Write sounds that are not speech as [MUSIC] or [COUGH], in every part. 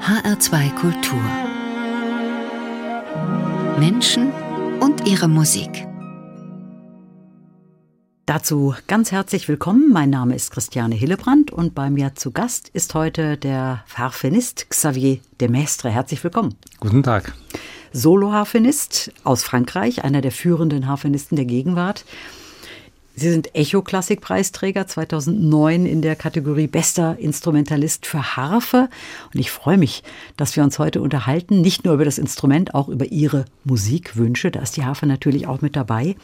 HR2 Kultur. Menschen und ihre Musik. Dazu ganz herzlich willkommen. Mein Name ist Christiane Hillebrand und bei mir zu Gast ist heute der Harfenist Xavier Demestre. Herzlich willkommen. Guten Tag. Solo-Harfenist aus Frankreich, einer der führenden Harfenisten der Gegenwart. Sie sind Echo-Klassik-Preisträger 2009 in der Kategorie Bester Instrumentalist für Harfe. Und ich freue mich, dass wir uns heute unterhalten, nicht nur über das Instrument, auch über Ihre Musikwünsche. Da ist die Harfe natürlich auch mit dabei.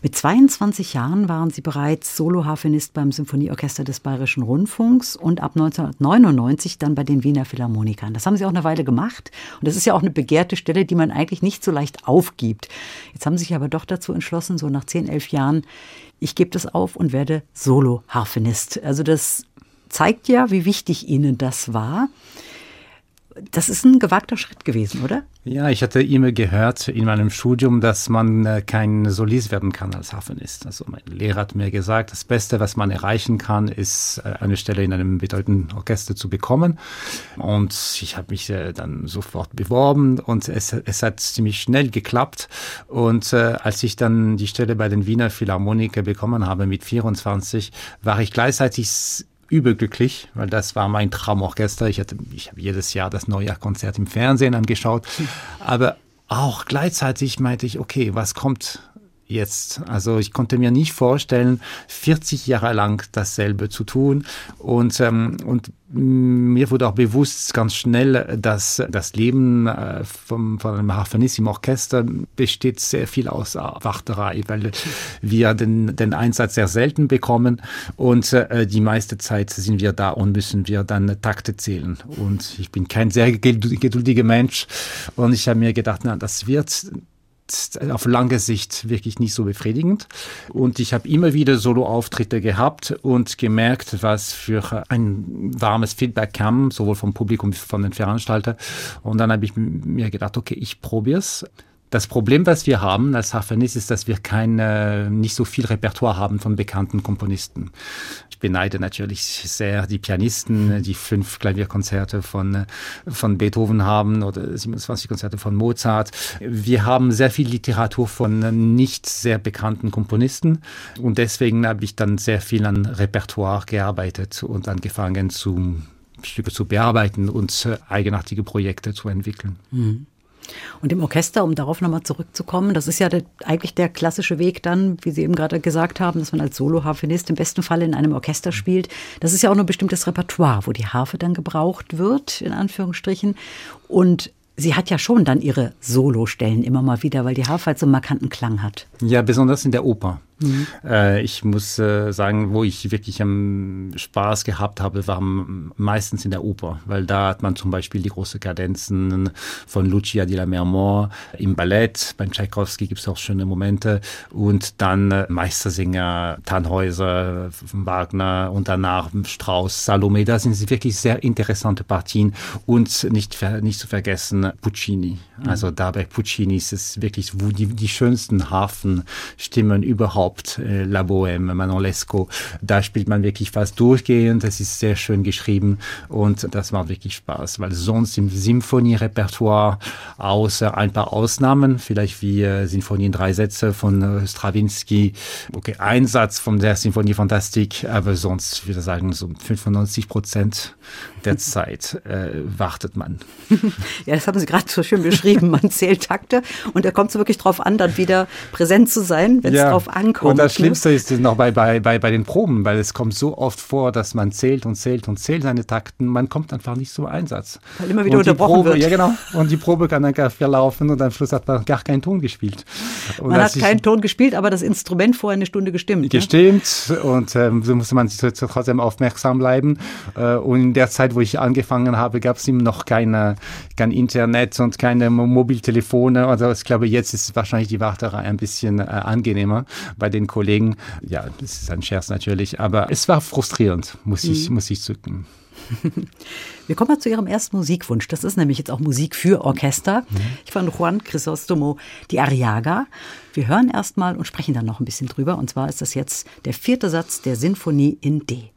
Mit 22 Jahren waren Sie bereits Solo-Harfenist beim Symphonieorchester des Bayerischen Rundfunks und ab 1999 dann bei den Wiener Philharmonikern. Das haben Sie auch eine Weile gemacht. Und das ist ja auch eine begehrte Stelle, die man eigentlich nicht so leicht aufgibt. Jetzt haben Sie sich aber doch dazu entschlossen, so nach 10, 11 Jahren ich gebe das auf und werde Solo-Harfenist. Also das zeigt ja, wie wichtig Ihnen das war. Das ist ein gewagter Schritt gewesen, oder? Ja, ich hatte immer gehört in meinem Studium, dass man äh, kein Solist werden kann als Harfenist. Also mein Lehrer hat mir gesagt, das Beste, was man erreichen kann, ist äh, eine Stelle in einem bedeutenden Orchester zu bekommen. Und ich habe mich äh, dann sofort beworben und es, es hat ziemlich schnell geklappt. Und als ich dann die Stelle bei den Wiener Philharmoniker bekommen habe mit 24, war ich gleichzeitig überglücklich, weil das war mein Traumorchester. Ich, hatte, ich habe jedes Jahr das Neujahrkonzert im Fernsehen angeschaut. Aber auch gleichzeitig meinte ich, okay, was kommt jetzt. Also ich konnte mir nicht vorstellen, 40 Jahre lang dasselbe zu tun. Und, ähm, und mir wurde auch bewusst ganz schnell, dass das Leben äh, vom, von einem Harfenist im Orchester besteht sehr viel aus Warterei, weil wir den, den Einsatz sehr selten bekommen und äh, die meiste Zeit sind wir da und müssen wir dann Takte zählen. Und ich bin kein sehr geduldiger Mensch und ich habe mir gedacht, na, das wird auf lange Sicht wirklich nicht so befriedigend. Und ich habe immer wieder Solo-Auftritte gehabt und gemerkt, was für ein warmes Feedback kam, sowohl vom Publikum wie von den Veranstaltern. Und dann habe ich mir gedacht, okay, ich probiere es. Das Problem, was wir haben als Harfenist, ist, dass wir kein, äh, nicht so viel Repertoire haben von bekannten Komponisten. Ich beneide natürlich sehr die Pianisten, die fünf Klavierkonzerte von, äh, von Beethoven haben oder 27 Konzerte von Mozart. Wir haben sehr viel Literatur von nicht sehr bekannten Komponisten und deswegen habe ich dann sehr viel an Repertoire gearbeitet und angefangen zu Stücke zu bearbeiten und äh, eigenartige Projekte zu entwickeln. Mhm. Und im Orchester, um darauf nochmal zurückzukommen, das ist ja der, eigentlich der klassische Weg dann, wie Sie eben gerade gesagt haben, dass man als Solo-Harfenist im besten Fall in einem Orchester spielt. Das ist ja auch nur ein bestimmtes Repertoire, wo die Harfe dann gebraucht wird, in Anführungsstrichen. Und sie hat ja schon dann ihre Solostellen immer mal wieder, weil die Harfe halt so einen markanten Klang hat. Ja, besonders in der Oper. Mhm. Äh, ich muss äh, sagen, wo ich wirklich am Spaß gehabt habe, war meistens in der Oper, weil da hat man zum Beispiel die großen Kadenzen von Lucia di Lammermoor im Ballett. Beim Tchaikovsky gibt es auch schöne Momente und dann äh, Meistersinger, Tannhäuser, Wagner und danach Strauss, Salome. Da sind wirklich sehr interessante Partien und nicht, nicht zu vergessen Puccini. Mhm. Also da bei Puccini ist es wirklich wo die, die schönsten Hafenstimmen überhaupt überhaupt, äh, La Bohème, Manon Lescaut. Da spielt man wirklich fast durchgehend. Das ist sehr schön geschrieben und das macht wirklich Spaß, weil sonst im Symphonierepertoire, außer ein paar Ausnahmen, vielleicht wie äh, Sinfonie in drei Sätze von äh, Stravinsky, okay, ein Satz von der Sinfonie Fantastik, aber sonst, würde ich sagen, so 95 Prozent der Zeit äh, wartet man. [LAUGHS] Ja, das haben Sie gerade so schön beschrieben. Man zählt Takte und da kommt es wirklich drauf an, dann wieder präsent zu sein, wenn es ja. drauf ankommt kommt. Und das ne? Schlimmste ist noch bei, bei, bei, bei den Proben, weil es kommt so oft vor, dass man zählt und zählt und zählt seine Takten. Man kommt einfach nicht zum Einsatz. Weil immer wieder und unterbrochen Probe, wird. Ja, genau. Und die Probe kann dann gar verlaufen und am Schluss hat man gar keinen Ton gespielt. Und man hat keinen Ton gespielt, aber das Instrument vorher eine Stunde gestimmt. Ne? Gestimmt ne? und ähm, so musste man trotzdem aufmerksam bleiben. Äh, und in der Zeit, wo ich angefangen habe, gab es ihm noch keine, kein Internet und keine Mobiltelefone. Also ich glaube, jetzt ist wahrscheinlich die Warterei ein bisschen äh, angenehmer bei den Kollegen. Ja, das ist ein Scherz natürlich, aber es war frustrierend, muss ich, mhm. muss ich zugeben. [LAUGHS] Wir kommen mal zu Ihrem ersten Musikwunsch. Das ist nämlich jetzt auch Musik für Orchester. Mhm. Ich von Juan Crisostomo, die Ariaga. Wir hören erstmal und sprechen dann noch ein bisschen drüber. Und zwar ist das jetzt der vierte Satz der Sinfonie in D.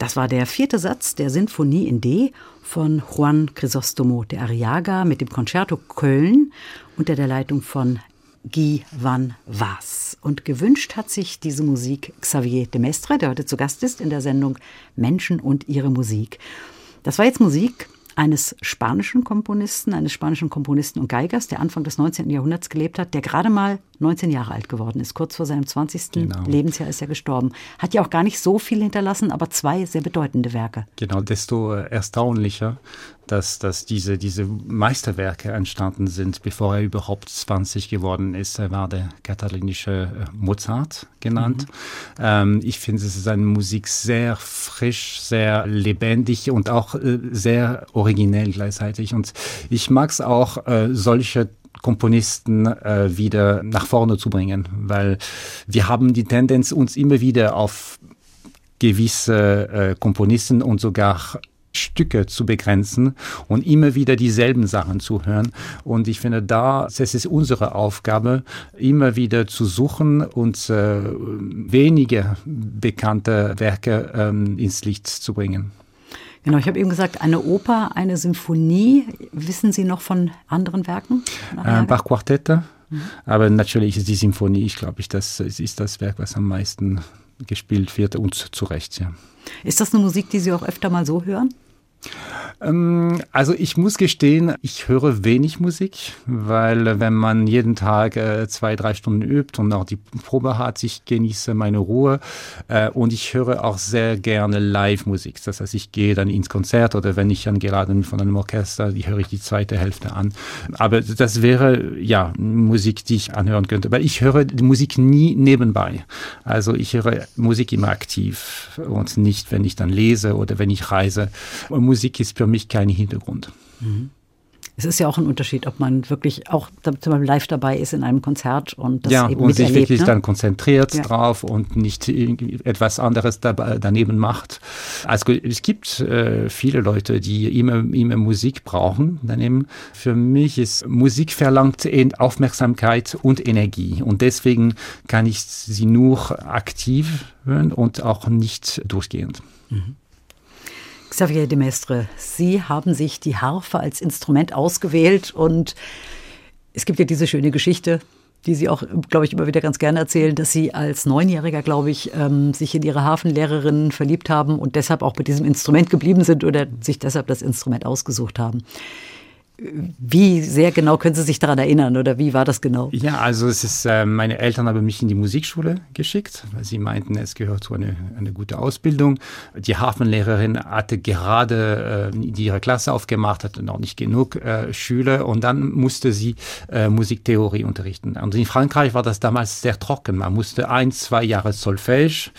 Das war der vierte Satz der Sinfonie in D von Juan Crisostomo de Arriaga mit dem Concerto Köln unter der Leitung von Guy van Waas. Und gewünscht hat sich diese Musik Xavier de Mestre, der heute zu Gast ist in der Sendung Menschen und ihre Musik. Das war jetzt Musik eines spanischen Komponisten, eines spanischen Komponisten und Geigers, der Anfang des 19. Jahrhunderts gelebt hat, der gerade mal 19 Jahre alt geworden ist. Kurz vor seinem 20. Genau. Lebensjahr ist er gestorben. Hat ja auch gar nicht so viel hinterlassen, aber zwei sehr bedeutende Werke. Genau, desto erstaunlicher, dass, dass diese, diese Meisterwerke entstanden sind, bevor er überhaupt 20 geworden ist. Er war der katalinische äh, Mozart genannt. Mhm. Ähm, ich finde, es ist eine Musik sehr frisch, sehr lebendig und auch äh, sehr originell gleichzeitig. Und ich mag es auch, äh, solche Komponisten äh, wieder nach vorne zu bringen, weil wir haben die Tendenz, uns immer wieder auf gewisse äh, Komponisten und sogar Stücke zu begrenzen und immer wieder dieselben Sachen zu hören. Und ich finde, da es ist unsere Aufgabe, immer wieder zu suchen und äh, wenige bekannte Werke ähm, ins Licht zu bringen. Genau, ich habe eben gesagt, eine Oper, eine Symphonie. Wissen Sie noch von anderen Werken? Ein paar Quartette. Mhm. Aber natürlich ist die Symphonie, ich glaube, ich, das ist das Werk, was am meisten gespielt wird und zu Recht, ja. Ist das eine Musik, die Sie auch öfter mal so hören? Ähm, also ich muss gestehen, ich höre wenig Musik, weil wenn man jeden Tag äh, zwei, drei Stunden übt und auch die Probe hat, ich genieße meine Ruhe äh, und ich höre auch sehr gerne Live-Musik. Das heißt, ich gehe dann ins Konzert oder wenn ich dann gerade von einem Orchester, die höre ich die zweite Hälfte an. Aber das wäre ja Musik, die ich anhören könnte. Weil ich höre Musik nie nebenbei. Also ich höre Musik immer aktiv und nicht, wenn ich dann lese oder wenn ich reise. Und Musik ist für mich kein Hintergrund. Mhm. Es ist ja auch ein Unterschied, ob man wirklich auch zum Beispiel live dabei ist in einem Konzert und das ja, eben und sich wirklich ne? dann konzentriert ja. drauf und nicht etwas anderes dabei, daneben macht. Also es gibt äh, viele Leute, die immer, immer Musik brauchen daneben. Für mich ist Musik verlangt Aufmerksamkeit und Energie und deswegen kann ich sie nur aktiv hören und auch nicht durchgehend. Mhm. Xavier de Mestre, Sie haben sich die Harfe als Instrument ausgewählt und es gibt ja diese schöne Geschichte, die Sie auch, glaube ich, immer wieder ganz gerne erzählen, dass Sie als Neunjähriger, glaube ich, ähm, sich in Ihre Hafenlehrerin verliebt haben und deshalb auch bei diesem Instrument geblieben sind oder sich deshalb das Instrument ausgesucht haben. Wie sehr genau können Sie sich daran erinnern oder wie war das genau? Ja, also es ist, äh, meine Eltern haben mich in die Musikschule geschickt, weil sie meinten, es gehört zu einer eine gute Ausbildung. Die Hafenlehrerin hatte gerade äh, ihre Klasse aufgemacht, hatte noch nicht genug äh, Schüler und dann musste sie äh, Musiktheorie unterrichten. Und in Frankreich war das damals sehr trocken. Man musste ein, zwei Jahre Solfège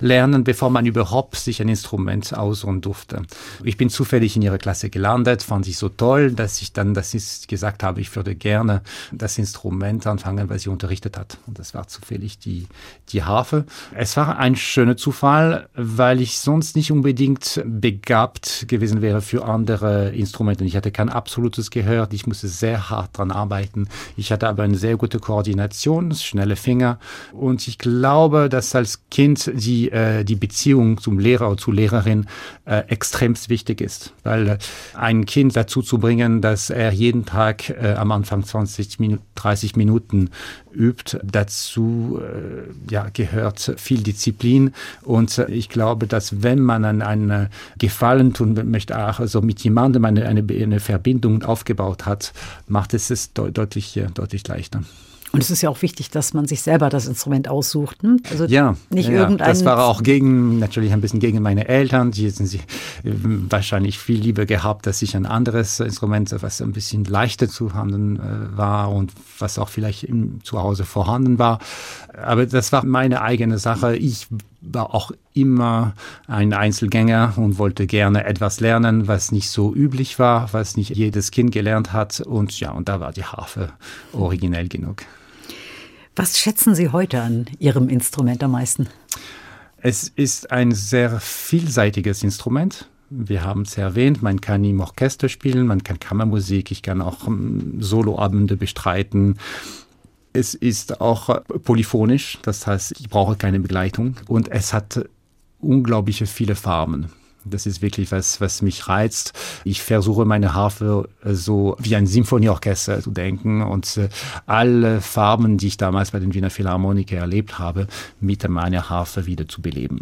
lernen, bevor man überhaupt sich ein Instrument ausruhen durfte. Ich bin zufällig in ihre Klasse gelandet, fand ich so toll, dass ich ich dann das ist, gesagt habe, ich würde gerne das Instrument anfangen, weil sie unterrichtet hat. Und das war zufällig die, die Harfe. Es war ein schöner Zufall, weil ich sonst nicht unbedingt begabt gewesen wäre für andere Instrumente. Ich hatte kein absolutes Gehör, ich musste sehr hart dran arbeiten. Ich hatte aber eine sehr gute Koordination, schnelle Finger. Und ich glaube, dass als Kind die, äh, die Beziehung zum Lehrer oder zur Lehrerin äh, extremst wichtig ist. Weil äh, ein Kind dazu zu bringen, dass dass er jeden Tag äh, am Anfang 20, Minuten, 30 Minuten übt. Dazu äh, ja, gehört viel Disziplin und äh, ich glaube, dass wenn man an einen Gefallen tun möchte, auch also mit jemandem eine, eine, eine Verbindung aufgebaut hat, macht es es de deutlich, deutlich leichter. Und es ist ja auch wichtig, dass man sich selber das Instrument aussucht. Ne? Also ja, nicht ja, irgendein. Das war auch gegen, natürlich ein bisschen gegen meine Eltern. Die hätten sie äh, wahrscheinlich viel lieber gehabt, dass ich ein anderes Instrument, was ein bisschen leichter zu handeln äh, war und was auch vielleicht im, zu Hause vorhanden war. Aber das war meine eigene Sache. Ich war auch immer ein Einzelgänger und wollte gerne etwas lernen, was nicht so üblich war, was nicht jedes Kind gelernt hat. Und ja, und da war die Harfe originell genug. Was schätzen Sie heute an Ihrem Instrument am meisten? Es ist ein sehr vielseitiges Instrument. Wir haben es erwähnt, man kann im Orchester spielen, man kann Kammermusik, ich kann auch ähm, Soloabende bestreiten. Es ist auch polyphonisch, das heißt, ich brauche keine Begleitung und es hat unglaubliche viele Farben. Das ist wirklich was, was mich reizt. Ich versuche meine Harfe äh, so wie ein Symphonieorchester zu denken und äh, alle Farben, die ich damals bei den Wiener Philharmoniker erlebt habe, mit meiner Harfe wieder zu beleben.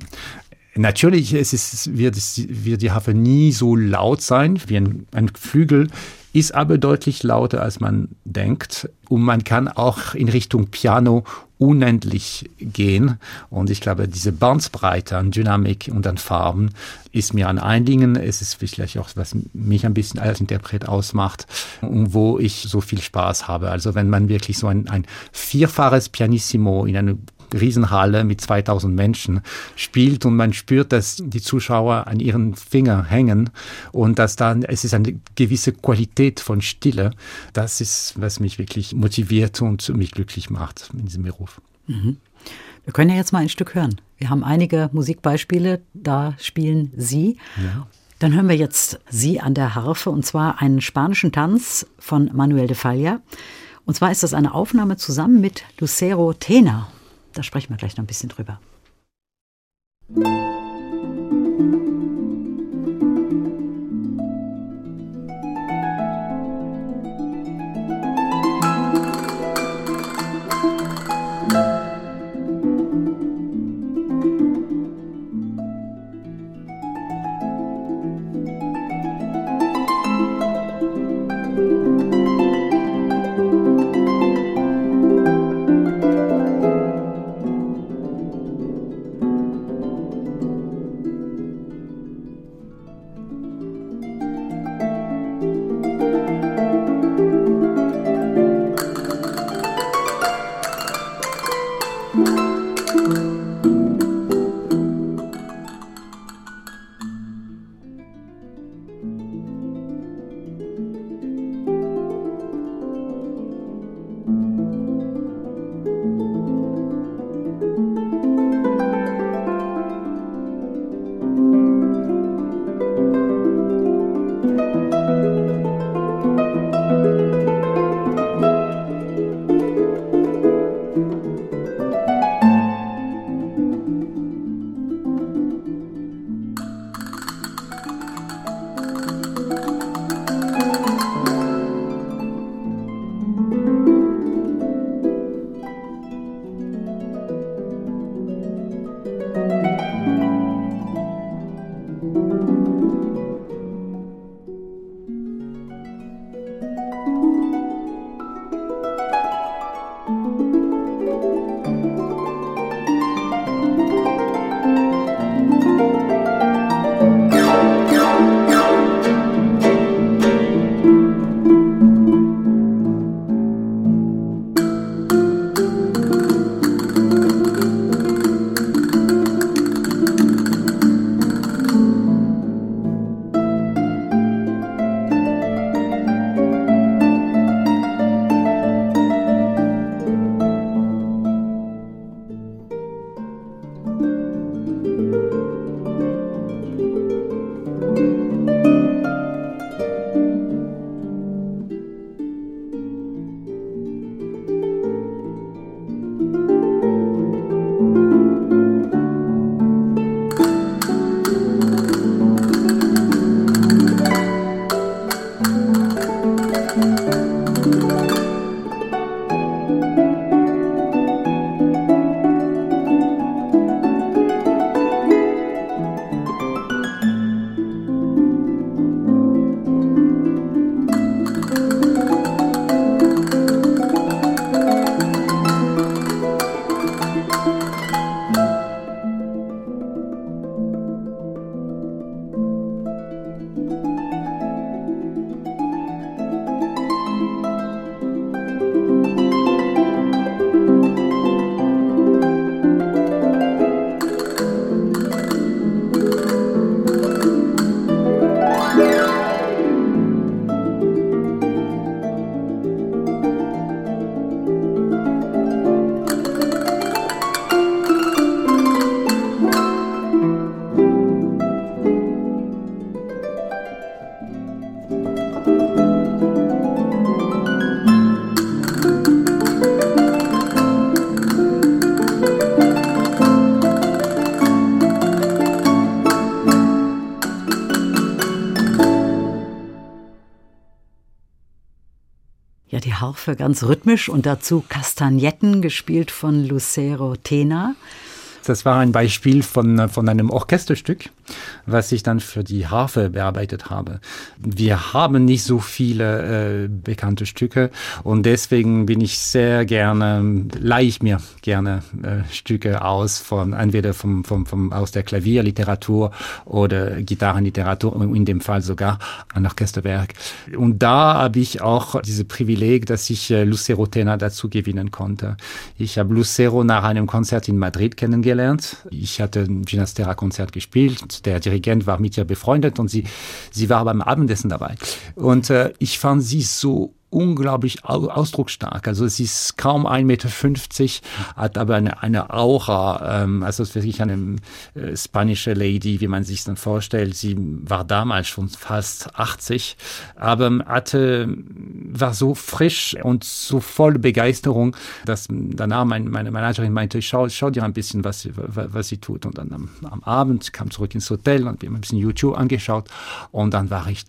Natürlich es ist, wird, wird die Harfe nie so laut sein wie ein, ein Flügel ist aber deutlich lauter, als man denkt. Und man kann auch in Richtung Piano unendlich gehen. Und ich glaube, diese Bandbreite an Dynamik und an Farben ist mir an einigen. Es ist vielleicht auch, was mich ein bisschen als Interpret ausmacht und wo ich so viel Spaß habe. Also wenn man wirklich so ein, ein vierfaches Pianissimo in einem Riesenhalle mit 2000 Menschen spielt und man spürt, dass die Zuschauer an ihren Finger hängen und dass dann, es ist eine gewisse Qualität von Stille. Das ist, was mich wirklich motiviert und mich glücklich macht in diesem Beruf. Mhm. Wir können ja jetzt mal ein Stück hören. Wir haben einige Musikbeispiele, da spielen Sie. Ja. Dann hören wir jetzt Sie an der Harfe und zwar einen spanischen Tanz von Manuel de Falla. Und zwar ist das eine Aufnahme zusammen mit Lucero Tena. Da sprechen wir gleich noch ein bisschen drüber. Harfe ganz rhythmisch und dazu Kastagnetten, gespielt von Lucero Tena. Das war ein Beispiel von, von einem Orchesterstück, was ich dann für die Harfe bearbeitet habe. Wir haben nicht so viele äh, bekannte Stücke und deswegen bin ich sehr gerne, leihe ich mir gerne äh, Stücke aus von entweder vom, vom, vom, aus der Klavierliteratur oder Gitarrenliteratur, in dem Fall sogar ein Orchesterwerk. Und da habe ich auch diese Privileg, dass ich äh, Lucero Tena dazu gewinnen konnte. Ich habe Lucero nach einem Konzert in Madrid kennengelernt kennengelernt. Ich hatte ein Ginastera-Konzert gespielt. Der Dirigent war mit ihr befreundet und sie, sie war beim Abendessen dabei. Und äh, ich fand sie so unglaublich ausdrucksstark. Also sie ist kaum 1,50 Meter, hat aber eine, eine Aura, ähm, also ist wirklich eine äh, spanische Lady, wie man sich dann vorstellt. Sie war damals schon fast 80, aber hatte, war so frisch und so voll Begeisterung, dass danach mein, meine Managerin meinte, schau, schau dir ein bisschen, was sie, was sie tut. Und dann am, am Abend kam zurück ins Hotel und wir haben ein bisschen YouTube angeschaut und dann war ich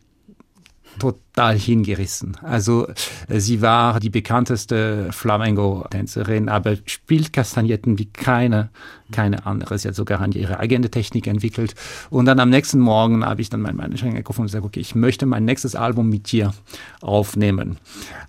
total hingerissen. Also äh, sie war die bekannteste Flamengo-Tänzerin, aber spielt Kastagnetten wie keine, keine andere. Sie hat sogar ihre eigene Technik entwickelt. Und dann am nächsten Morgen habe ich dann meinen Manager gerufen und gesagt, okay, ich möchte mein nächstes Album mit dir aufnehmen.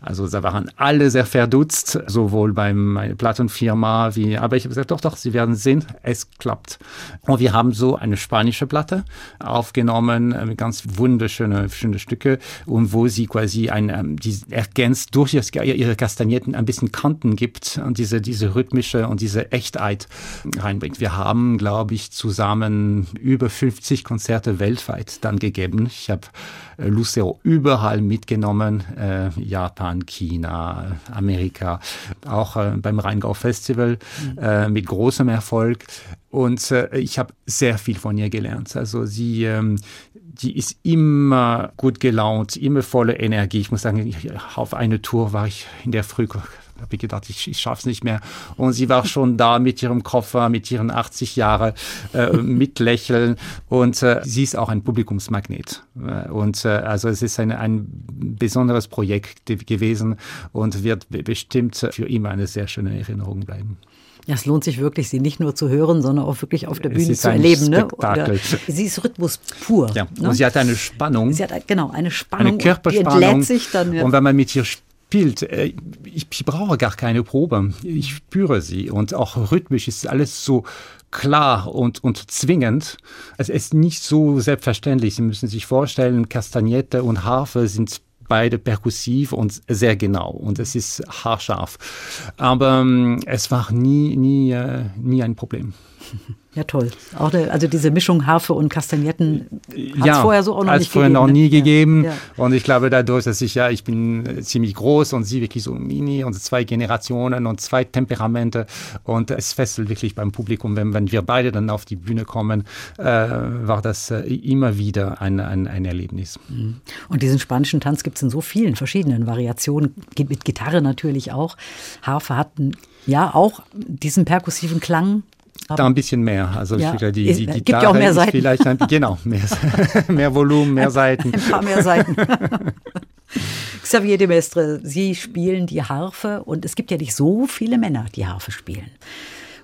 Also da waren alle sehr verdutzt, sowohl bei meiner Plattenfirma wie, aber ich habe gesagt, doch, doch, Sie werden sehen, es klappt. Und wir haben so eine spanische Platte aufgenommen, äh, ganz wunderschöne schöne Stücke und wo sie quasi ein, ähm, die ergänzt durch ihre Kastagnetten ein bisschen Kanten gibt und diese, diese rhythmische und diese Echtheit reinbringt. Wir haben, glaube ich, zusammen über 50 Konzerte weltweit dann gegeben. Ich habe Lucero überall mitgenommen, äh, Japan, China, Amerika, auch äh, beim Rheingau Festival mhm. äh, mit großem Erfolg. Und äh, ich habe sehr viel von ihr gelernt. Also sie, ähm, die ist immer gut gelaunt, immer voller Energie. Ich muss sagen, auf eine Tour war ich in der Früh habe ich gedacht, ich, ich schaffe es nicht mehr. Und sie war schon da mit ihrem Koffer, mit ihren 80 Jahren, äh, mit Lächeln. Und äh, sie ist auch ein Publikumsmagnet. Äh, und äh, also es ist ein, ein besonderes Projekt gewesen und wird bestimmt für immer eine sehr schöne Erinnerung bleiben. Ja, es lohnt sich wirklich, sie nicht nur zu hören, sondern auch wirklich auf der Bühne zu erleben. Ne? Sie ist Rhythmus pur. Ja, ne? und sie hat eine Spannung. Sie hat genau eine Spannung. Eine Körperspannung. Die entlädt sich dann. Ja. Und wenn man mit ihr spielt, äh, ich, ich brauche gar keine Probe. Ich spüre sie. Und auch rhythmisch ist alles so klar und, und zwingend. Es ist nicht so selbstverständlich. Sie müssen sich vorstellen, Kastagnette und Harfe sind beide perkussiv und sehr genau und es ist haarscharf. Aber ähm, es war nie, nie, äh, nie ein Problem. Ja, toll. Auch der, also diese Mischung Harfe und Kastagnetten hat ja, vorher so auch noch nicht vorher gegeben. noch nie ne? gegeben. Ja, ja. Und ich glaube dadurch, dass ich ja, ich bin ziemlich groß und sie wirklich so mini und zwei Generationen und zwei Temperamente und es fesselt wirklich beim Publikum, wenn, wenn wir beide dann auf die Bühne kommen, äh, war das äh, immer wieder ein, ein, ein Erlebnis. Mhm. Und diesen spanischen Tanz gibt es in so vielen verschiedenen Variationen, mit Gitarre natürlich auch. Harfe hat ja auch diesen perkussiven Klang da ein bisschen mehr. Also ja, die, die, die gibt ja auch mehr Seiten. Vielleicht ein, genau, mehr, [LAUGHS] mehr Volumen, mehr Seiten. Ein paar mehr Seiten. [LAUGHS] Xavier de Mestre, Sie spielen die Harfe und es gibt ja nicht so viele Männer, die Harfe spielen.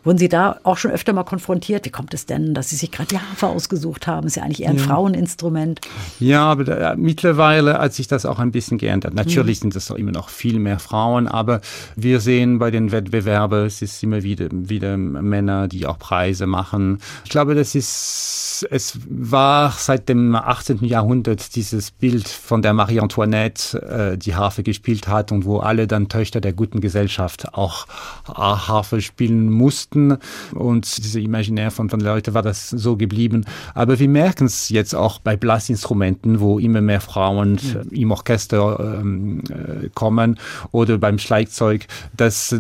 Wurden Sie da auch schon öfter mal konfrontiert? Wie kommt es denn, dass Sie sich gerade die Harfe ausgesucht haben? Ist ja eigentlich eher ein ja. Fraueninstrument. Ja, aber da, mittlerweile hat sich das auch ein bisschen geändert. Natürlich mhm. sind es immer noch viel mehr Frauen, aber wir sehen bei den Wettbewerben, es ist immer wieder, wieder Männer, die auch Preise machen. Ich glaube, das ist, es war seit dem 18. Jahrhundert dieses Bild von der Marie Antoinette, äh, die Harfe gespielt hat und wo alle dann Töchter der guten Gesellschaft auch Harfe spielen mussten Westen und diese Imaginär von, von Leuten war das so geblieben. Aber wir merken es jetzt auch bei Blasinstrumenten, wo immer mehr Frauen ja. im Orchester ähm, äh, kommen oder beim Schlagzeug, dass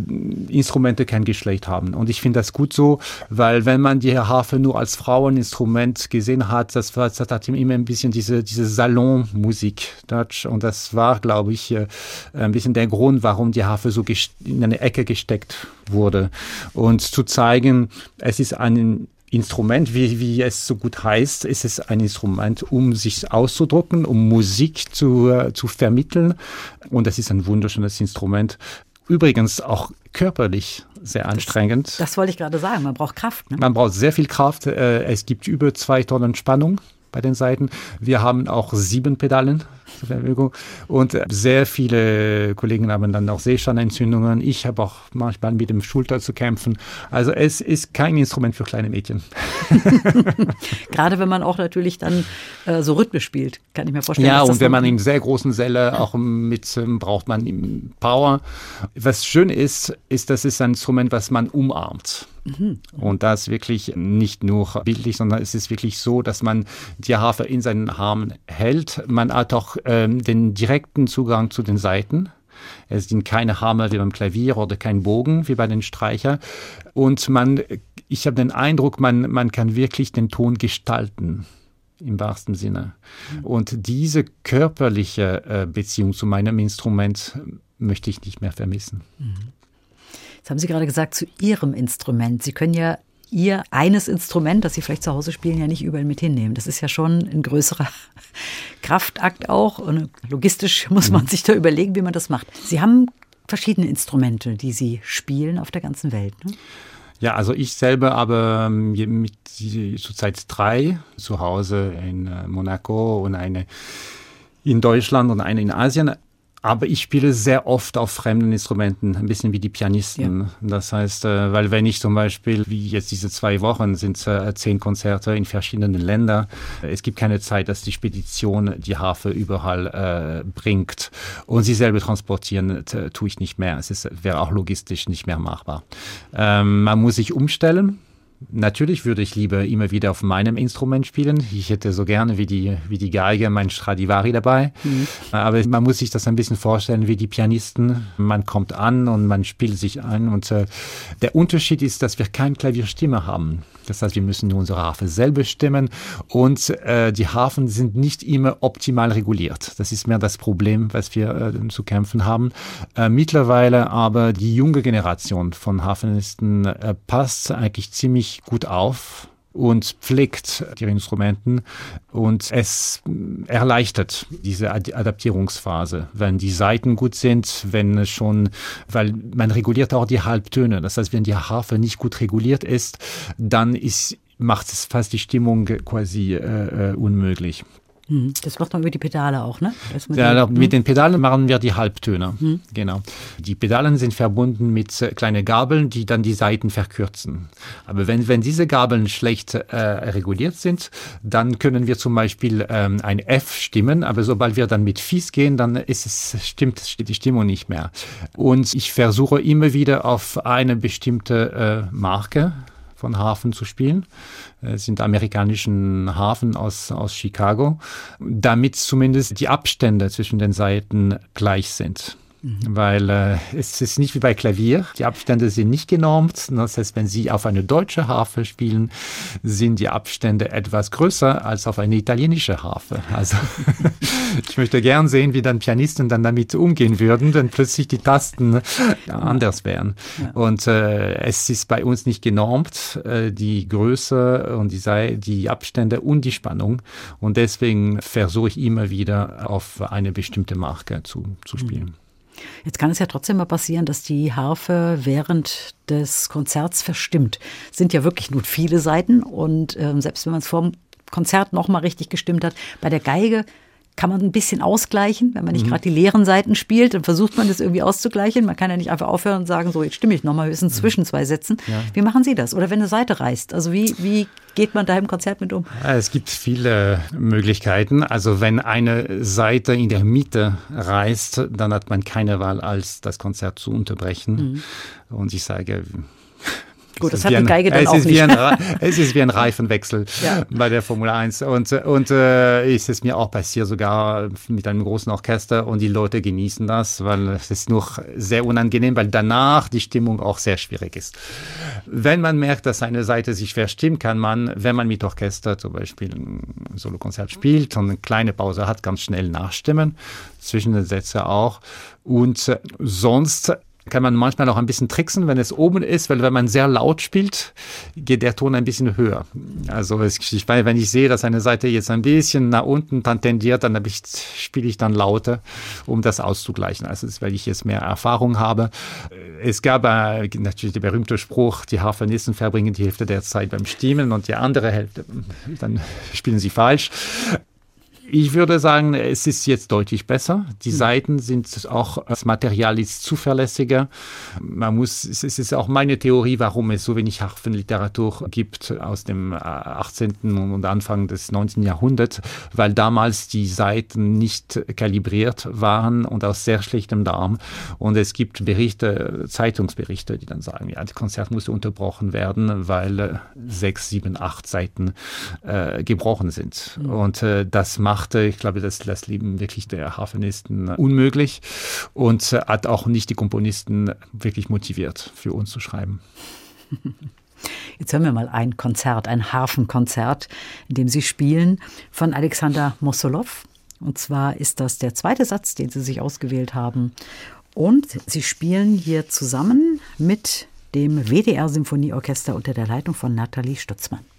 Instrumente kein Geschlecht haben. Und ich finde das gut so, weil wenn man die Harfe nur als Fraueninstrument gesehen hat, das, war, das hat immer ein bisschen diese, diese Salonmusik. Und das war, glaube ich, äh, ein bisschen der Grund, warum die Harfe so in eine Ecke gesteckt wurde. Und zu zeigen, es ist ein Instrument, wie, wie es so gut heißt, ist es ein Instrument, um sich auszudrücken, um Musik zu, äh, zu vermitteln. Und es ist ein wunderschönes Instrument. Übrigens auch körperlich sehr anstrengend. Das, das wollte ich gerade sagen, man braucht Kraft. Ne? Man braucht sehr viel Kraft. Äh, es gibt über zwei Tonnen Spannung bei den Seiten. Wir haben auch sieben Pedalen zur Verfügung und sehr viele Kollegen haben dann auch Sehscheinentzündungen. Ich habe auch manchmal mit dem Schulter zu kämpfen. Also es ist kein Instrument für kleine Mädchen. [LAUGHS] Gerade wenn man auch natürlich dann äh, so rhythmisch spielt, kann ich mir vorstellen. Ja, und wenn man in sehr großen Säle auch mit ähm, braucht man Power. Was schön ist, ist, dass es ein Instrument, was man umarmt. Mhm. Und das wirklich nicht nur bildlich, sondern es ist wirklich so, dass man die Harfe in seinen Armen hält. Man hat auch ähm, den direkten Zugang zu den Saiten. Es sind keine Hammer wie beim Klavier oder kein Bogen wie bei den Streicher. Und man, ich habe den Eindruck, man, man kann wirklich den Ton gestalten im wahrsten Sinne. Und diese körperliche äh, Beziehung zu meinem Instrument möchte ich nicht mehr vermissen. Mhm. Jetzt haben Sie gerade gesagt, zu Ihrem Instrument. Sie können ja Ihr eines Instrument, das Sie vielleicht zu Hause spielen, ja nicht überall mit hinnehmen. Das ist ja schon ein größerer [LAUGHS] Kraftakt auch. Und logistisch [LAUGHS] muss man mhm. sich da überlegen, wie man das macht. Sie haben verschiedene Instrumente, die Sie spielen auf der ganzen Welt. Ne? Ja, also ich selber aber ähm, mit zurzeit drei zu Hause in äh, Monaco und eine in Deutschland und eine in Asien. Aber ich spiele sehr oft auf fremden Instrumenten, ein bisschen wie die Pianisten. Ja. Das heißt, äh, weil wenn ich zum Beispiel, wie jetzt diese zwei Wochen, sind äh, zehn Konzerte in verschiedenen Ländern. Es gibt keine Zeit, dass die Spedition die Harfe überall äh, bringt. Und sie selber transportieren tue ich nicht mehr. Es ist, wäre auch logistisch nicht mehr machbar. Ähm, man muss sich umstellen. Natürlich würde ich lieber immer wieder auf meinem Instrument spielen. Ich hätte so gerne wie die, wie die Geige mein Stradivari dabei. Mhm. Aber man muss sich das ein bisschen vorstellen wie die Pianisten. Man kommt an und man spielt sich ein. Und äh, der Unterschied ist, dass wir keine Klavierstimme haben. Das heißt, wir müssen nur unsere Harfe selber stimmen und äh, die Harfen sind nicht immer optimal reguliert. Das ist mehr das Problem, was wir äh, zu kämpfen haben. Äh, mittlerweile aber die junge Generation von Harfenisten äh, passt eigentlich ziemlich gut auf und pflegt die Instrumenten und es erleichtert diese Adaptierungsphase, wenn die Saiten gut sind, wenn schon, weil man reguliert auch die Halbtöne. Das heißt, wenn die Harfe nicht gut reguliert ist, dann ist macht es fast die Stimmung quasi äh, äh unmöglich. Mhm. Das macht man über die Pedale auch, ne? Ja, die, mit hm? den Pedalen machen wir die Halbtöne. Mhm. Genau. Die Pedalen sind verbunden mit äh, kleinen Gabeln, die dann die Seiten verkürzen. Aber wenn, wenn diese Gabeln schlecht äh, reguliert sind, dann können wir zum Beispiel ähm, ein F stimmen, aber sobald wir dann mit Fies gehen, dann ist es, stimmt die Stimmung nicht mehr. Und ich versuche immer wieder auf eine bestimmte äh, Marke von Hafen zu spielen. Es sind amerikanischen Hafen aus, aus Chicago, damit zumindest die Abstände zwischen den Seiten gleich sind. Mhm. Weil äh, es ist nicht wie bei Klavier, die Abstände sind nicht genormt. Das heißt, wenn Sie auf eine deutsche Harfe spielen, sind die Abstände etwas größer als auf eine italienische Harfe. Also [LAUGHS] ich möchte gern sehen, wie dann Pianisten dann damit umgehen würden, wenn plötzlich die Tasten anders wären. Ja. Und äh, es ist bei uns nicht genormt, äh, die Größe und die, die Abstände und die Spannung. Und deswegen versuche ich immer wieder auf eine bestimmte Marke zu, zu spielen. Mhm. Jetzt kann es ja trotzdem mal passieren, dass die Harfe während des Konzerts verstimmt. Es sind ja wirklich nur viele Seiten und äh, selbst wenn man es vor dem Konzert noch mal richtig gestimmt hat, bei der Geige kann man ein bisschen ausgleichen. Wenn man nicht mhm. gerade die leeren Seiten spielt, dann versucht man das irgendwie auszugleichen. Man kann ja nicht einfach aufhören und sagen, so, jetzt stimme ich nochmal höchstens mhm. zwischen zwei Sätzen. Ja. Wie machen Sie das? Oder wenn eine Seite reißt? Also wie, wie geht man da im Konzert mit um? Es gibt viele Möglichkeiten. Also wenn eine Seite in der Mitte reißt, dann hat man keine Wahl, als das Konzert zu unterbrechen. Mhm. Und ich sage, Gut, das hat die Geige dann auch nicht. Ein, [LAUGHS] es ist wie ein Reifenwechsel ja. bei der Formel 1. Und, und äh, ist es mir auch passiert, sogar mit einem großen Orchester. Und die Leute genießen das, weil es ist nur sehr unangenehm, weil danach die Stimmung auch sehr schwierig ist. Wenn man merkt, dass eine Seite sich verstimmt, kann man, wenn man mit Orchester zum Beispiel ein Solokonzert spielt und eine kleine Pause hat, ganz schnell nachstimmen, zwischen den Sätzen auch. Und sonst kann man manchmal auch ein bisschen tricksen, wenn es oben ist, weil wenn man sehr laut spielt, geht der Ton ein bisschen höher. Also es, ich, wenn ich sehe, dass eine Seite jetzt ein bisschen nach unten dann tendiert, dann ich, spiele ich dann lauter, um das auszugleichen. Also weil ich jetzt mehr Erfahrung habe. Es gab äh, natürlich der berühmte Spruch, die Harfenisten verbringen die Hälfte der Zeit beim Stimmen und die andere Hälfte, dann spielen sie falsch. Ich würde sagen, es ist jetzt deutlich besser. Die hm. Seiten sind auch, das Material ist zuverlässiger. Man muss, es ist auch meine Theorie, warum es so wenig Harfenliteratur gibt aus dem 18. Äh, und Anfang des 19. Jahrhunderts, weil damals die Seiten nicht kalibriert waren und aus sehr schlechtem Darm. Und es gibt Berichte, Zeitungsberichte, die dann sagen, ja, das Konzert musste unterbrochen werden, weil äh, sechs, sieben, acht Seiten äh, gebrochen sind. Mhm. Und äh, das macht machte. Ich glaube, das, das Leben wirklich der Harfenisten unmöglich und hat auch nicht die Komponisten wirklich motiviert, für uns zu schreiben. [LAUGHS] Jetzt hören wir mal ein Konzert, ein Harfenkonzert, in dem Sie spielen von Alexander Mossolow. Und zwar ist das der zweite Satz, den Sie sich ausgewählt haben. Und Sie spielen hier zusammen mit dem WDR Symphonieorchester unter der Leitung von Nathalie Stutzmann.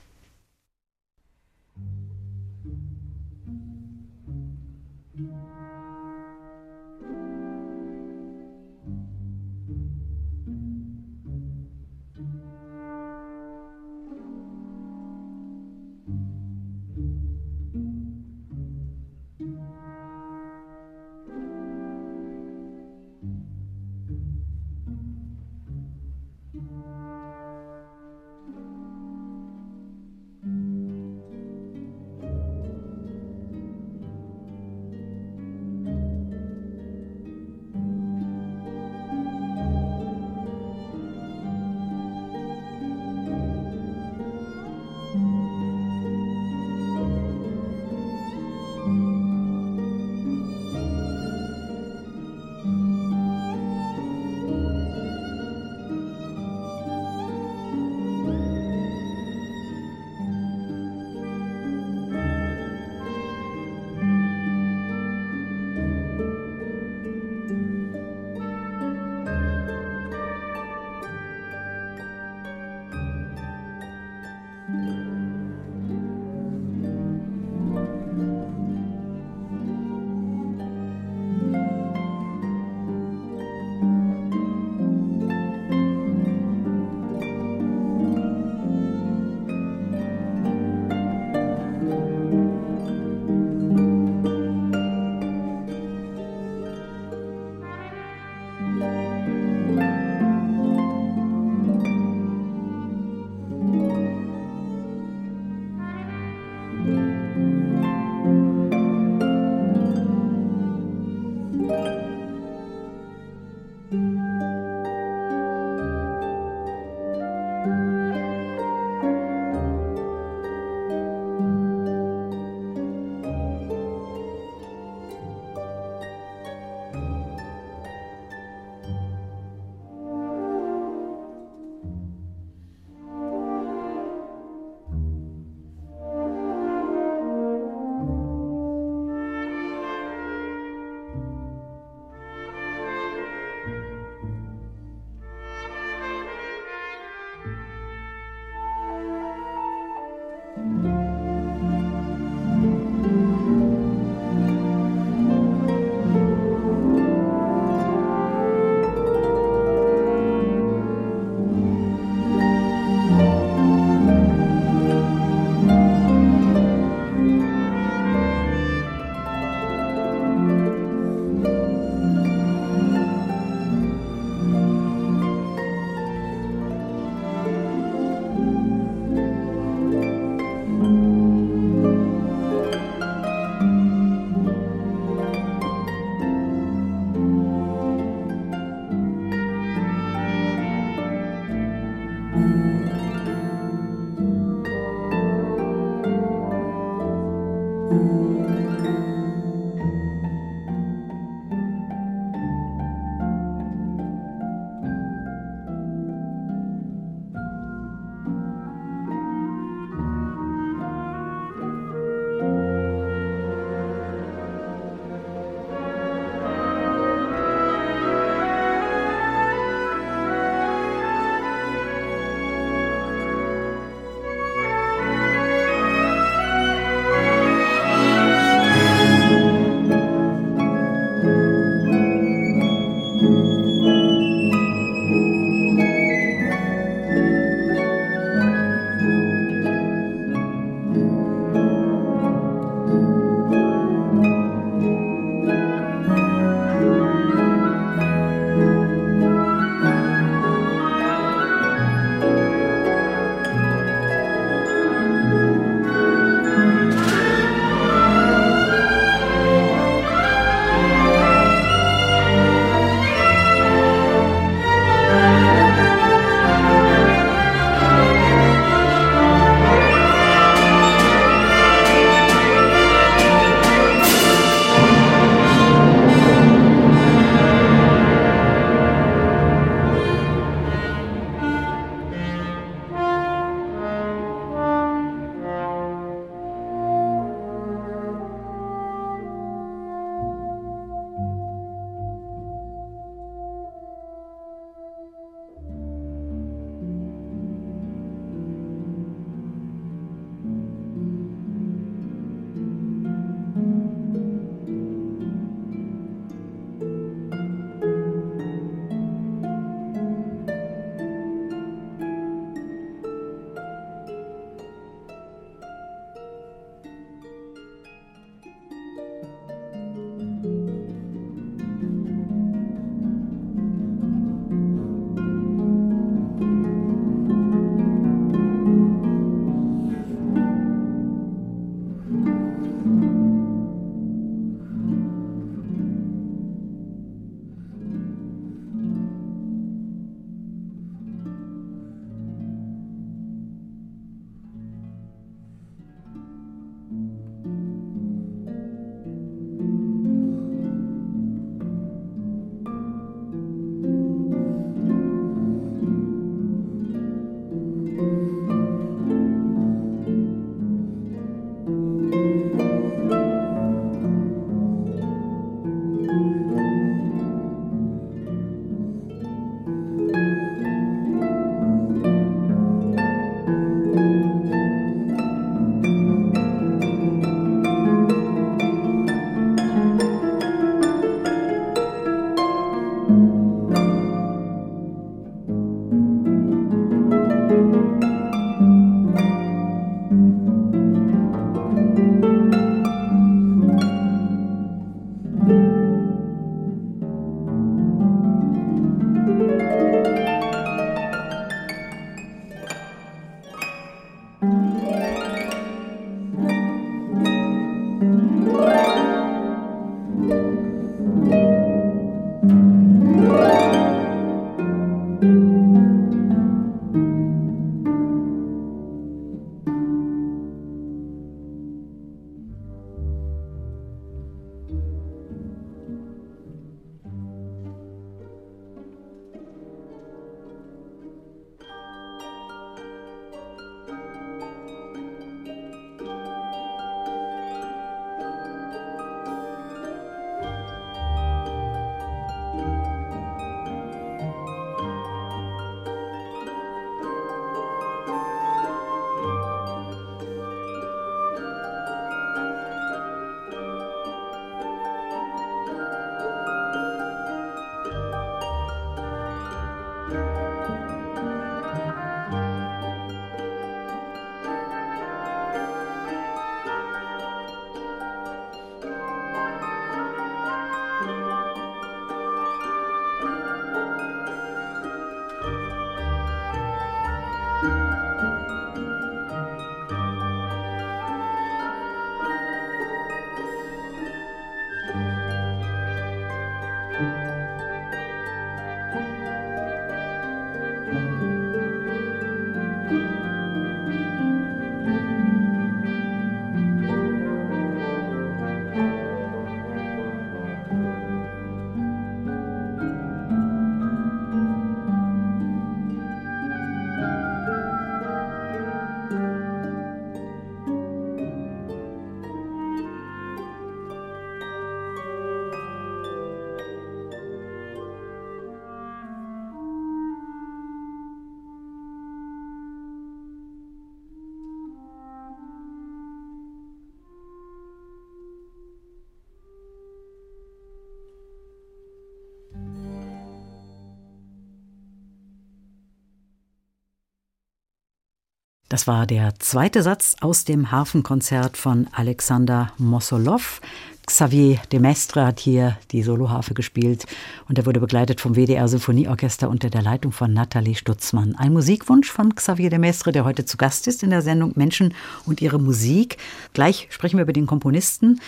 Das war der zweite Satz aus dem Harfenkonzert von Alexander Mossolow. Xavier de Mestre hat hier die Soloharfe gespielt und er wurde begleitet vom WDR Symphonieorchester unter der Leitung von Nathalie Stutzmann. Ein Musikwunsch von Xavier de Mestre, der heute zu Gast ist in der Sendung Menschen und ihre Musik. Gleich sprechen wir über den Komponisten.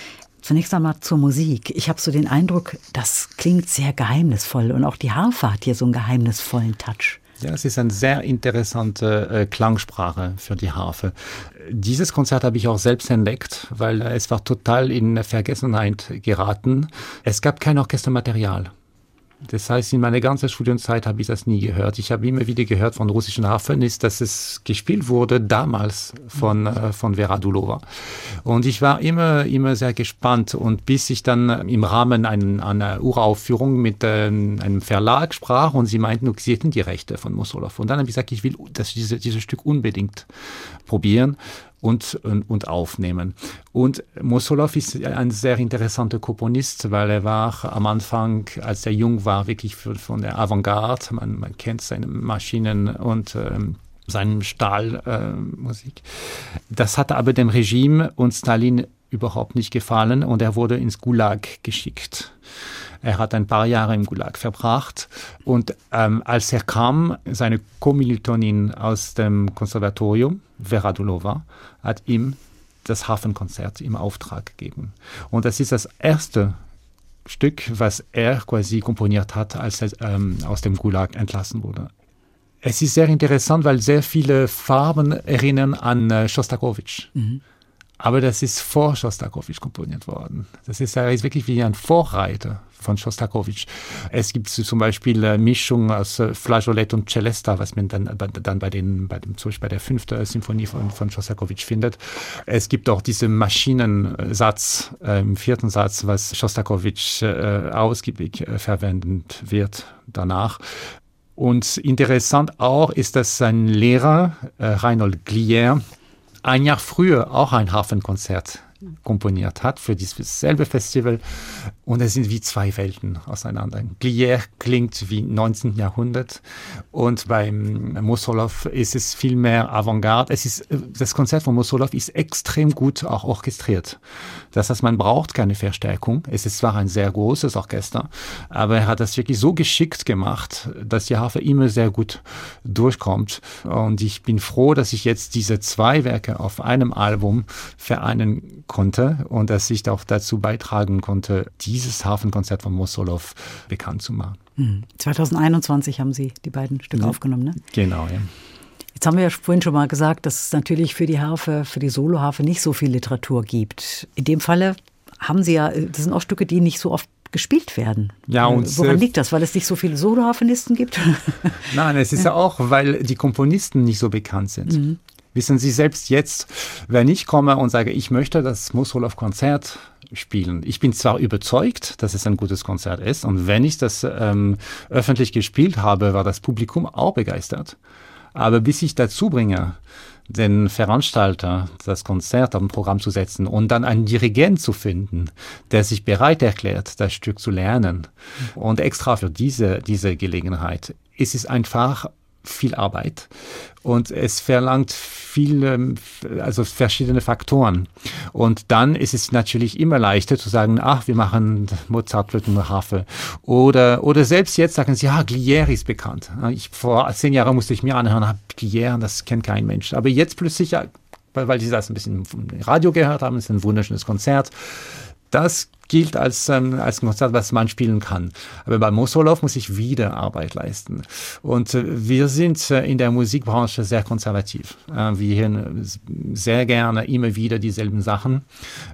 Zunächst einmal zur Musik. Ich habe so den Eindruck, das klingt sehr geheimnisvoll und auch die Harfe hat hier so einen geheimnisvollen Touch. Ja, es ist eine sehr interessante äh, Klangsprache für die Harfe. Dieses Konzert habe ich auch selbst entdeckt, weil es war total in Vergessenheit geraten. Es gab kein Orchestermaterial. Das heißt, in meiner ganzen Studienzeit habe ich das nie gehört. Ich habe immer wieder gehört von russischen Harfenist, dass es gespielt wurde damals von, äh, von Vera Dulova. Und ich war immer, immer sehr gespannt. Und bis ich dann im Rahmen einer, einer Uraufführung mit äh, einem Verlag sprach und sie meinten, sie hätten die Rechte von Mussolov. Und dann habe ich gesagt, ich will das, diese, dieses Stück unbedingt probieren und, und, und aufnehmen. Und Mosolov ist ein sehr interessanter Komponist, weil er war am Anfang, als er jung war, wirklich von der Avantgarde. Man, man kennt seine Maschinen und ähm, seine Stahlmusik. Äh, das hatte aber dem Regime und Stalin überhaupt nicht gefallen und er wurde ins Gulag geschickt. Er hat ein paar Jahre im Gulag verbracht und ähm, als er kam, seine Kommilitonin aus dem Konservatorium, Vera Dulova, hat ihm das Hafenkonzert im Auftrag gegeben. Und das ist das erste Stück, was er quasi komponiert hat, als er ähm, aus dem Gulag entlassen wurde. Es ist sehr interessant, weil sehr viele Farben erinnern an äh, Shostakovich. Mhm. Aber das ist vor Shostakovich komponiert worden. Das ist, er ist wirklich wie ein Vorreiter von Shostakovich. Es gibt zum Beispiel eine Mischung aus äh, Flageolett und Celesta, was man dann, dann bei, den, bei, dem, zum Beispiel bei der fünften Symphonie von, von Shostakovich findet. Es gibt auch diesen Maschinensatz äh, im vierten Satz, was Shostakovich äh, ausgiebig äh, verwendet wird danach. Und interessant auch ist, dass sein Lehrer, äh, Reinhold Glier, ein Jahr früher auch ein Hafenkonzert komponiert hat für dieses selbe Festival. Und es sind wie zwei Welten auseinander. Glier klingt wie 19. Jahrhundert und beim Mosolov ist es viel mehr Avantgarde. Es ist, das Konzert von Mosolov ist extrem gut auch orchestriert. Das heißt, man braucht keine Verstärkung. Es ist zwar ein sehr großes Orchester, aber er hat das wirklich so geschickt gemacht, dass die Harfe immer sehr gut durchkommt. Und ich bin froh, dass ich jetzt diese zwei Werke auf einem Album vereinen konnte und dass ich auch dazu beitragen konnte, dieses Hafenkonzert von Mosolov bekannt zu machen. 2021 hm. haben Sie die beiden Stücke ja. aufgenommen, ne? Genau, ja. Jetzt haben wir ja vorhin schon mal gesagt, dass es natürlich für die Harfe, für die Soloharfe nicht so viel Literatur gibt. In dem Falle haben Sie ja, das sind auch Stücke, die nicht so oft gespielt werden. Ja, äh, und Woran liegt das? Weil es nicht so viele Soloharfenisten gibt? Nein, es ist ja auch, weil die Komponisten nicht so bekannt sind. Mhm. Wissen Sie selbst jetzt, wenn ich komme und sage, ich möchte das Mussolov-Konzert spielen. Ich bin zwar überzeugt, dass es ein gutes Konzert ist und wenn ich das ähm, öffentlich gespielt habe, war das Publikum auch begeistert. Aber bis ich dazu bringe, den Veranstalter das Konzert auf dem Programm zu setzen und dann einen Dirigent zu finden, der sich bereit erklärt, das Stück zu lernen und extra für diese, diese Gelegenheit, ist es einfach viel Arbeit und es verlangt viele, also verschiedene Faktoren. Und dann ist es natürlich immer leichter zu sagen, ach, wir machen Mozart Flöten Harfe. Oder, oder selbst jetzt sagen sie, ja, Glieri ist bekannt. Ich, vor zehn Jahren musste ich mir anhören, Glieri, das kennt kein Mensch. Aber jetzt plötzlich, weil, sie das ein bisschen vom Radio gehört haben, ist ein wunderschönes Konzert. Das gilt als, ähm, als Konzert, was man spielen kann. Aber bei Mosolov muss ich wieder Arbeit leisten. Und äh, wir sind äh, in der Musikbranche sehr konservativ. Äh, wir hören sehr gerne immer wieder dieselben Sachen.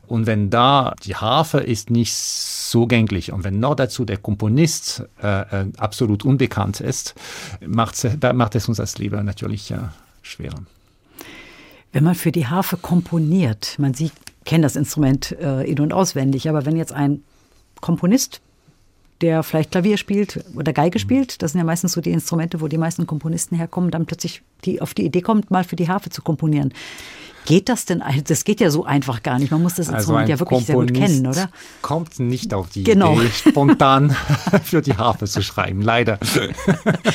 Und wenn da die Harfe ist nicht so gänglich und wenn noch dazu der Komponist äh, äh absolut unbekannt ist, macht, es uns das Leben natürlich äh, schwerer. Wenn man für die Harfe komponiert, man sieht kenne das Instrument äh, in- und auswendig, aber wenn jetzt ein Komponist, der vielleicht Klavier spielt oder Geige mhm. spielt, das sind ja meistens so die Instrumente, wo die meisten Komponisten herkommen, dann plötzlich die, auf die Idee kommt, mal für die Harfe zu komponieren. Geht das denn? Das geht ja so einfach gar nicht. Man muss das also Instrument ja wirklich Komponist sehr gut kennen, oder? Kommt nicht auf die genau. Idee, spontan [LAUGHS] für die Harfe zu schreiben, leider.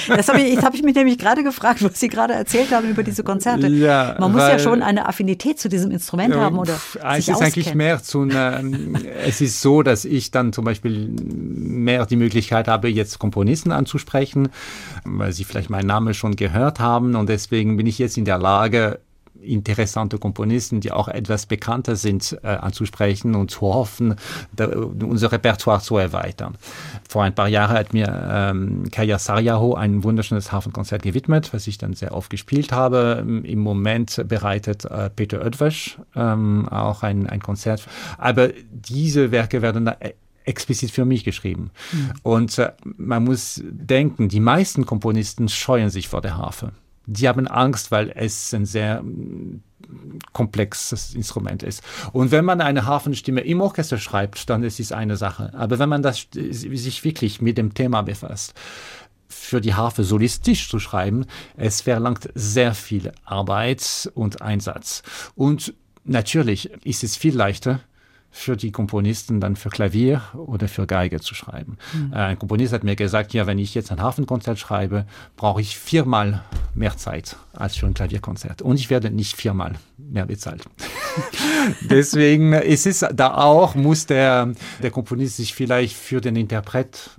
Das habe ich, hab ich mich nämlich gerade gefragt, was Sie gerade erzählt haben über diese Konzerte. Ja, Man muss ja schon eine Affinität zu diesem Instrument äh, haben oder Es ist eigentlich mehr zu einer, es ist so, dass ich dann zum Beispiel mehr die Möglichkeit habe, jetzt Komponisten anzusprechen, weil sie vielleicht meinen Namen schon gehört haben und deswegen bin ich jetzt in der Lage, interessante Komponisten, die auch etwas bekannter sind, äh, anzusprechen und zu hoffen, da, unser Repertoire zu erweitern. Vor ein paar Jahren hat mir ähm, Kaya Saryaho ein wunderschönes Hafenkonzert gewidmet, was ich dann sehr oft gespielt habe. Im Moment bereitet äh, Peter Oedwesch ähm, auch ein, ein Konzert. Aber diese Werke werden da explizit für mich geschrieben. Mhm. Und äh, man muss denken, die meisten Komponisten scheuen sich vor der Harfe die haben Angst, weil es ein sehr mm, komplexes Instrument ist. Und wenn man eine Hafenstimme im Orchester schreibt, dann ist es eine Sache. Aber wenn man das, sich wirklich mit dem Thema befasst, für die Harfe solistisch zu schreiben, es verlangt sehr viel Arbeit und Einsatz. Und natürlich ist es viel leichter, für die Komponisten dann für Klavier oder für Geige zu schreiben. Mhm. Ein Komponist hat mir gesagt, ja, wenn ich jetzt ein Hafenkonzert schreibe, brauche ich viermal mehr Zeit als für ein Klavierkonzert. Und ich werde nicht viermal mehr bezahlt. [LAUGHS] Deswegen ist es da auch, muss der, der Komponist sich vielleicht für den Interpret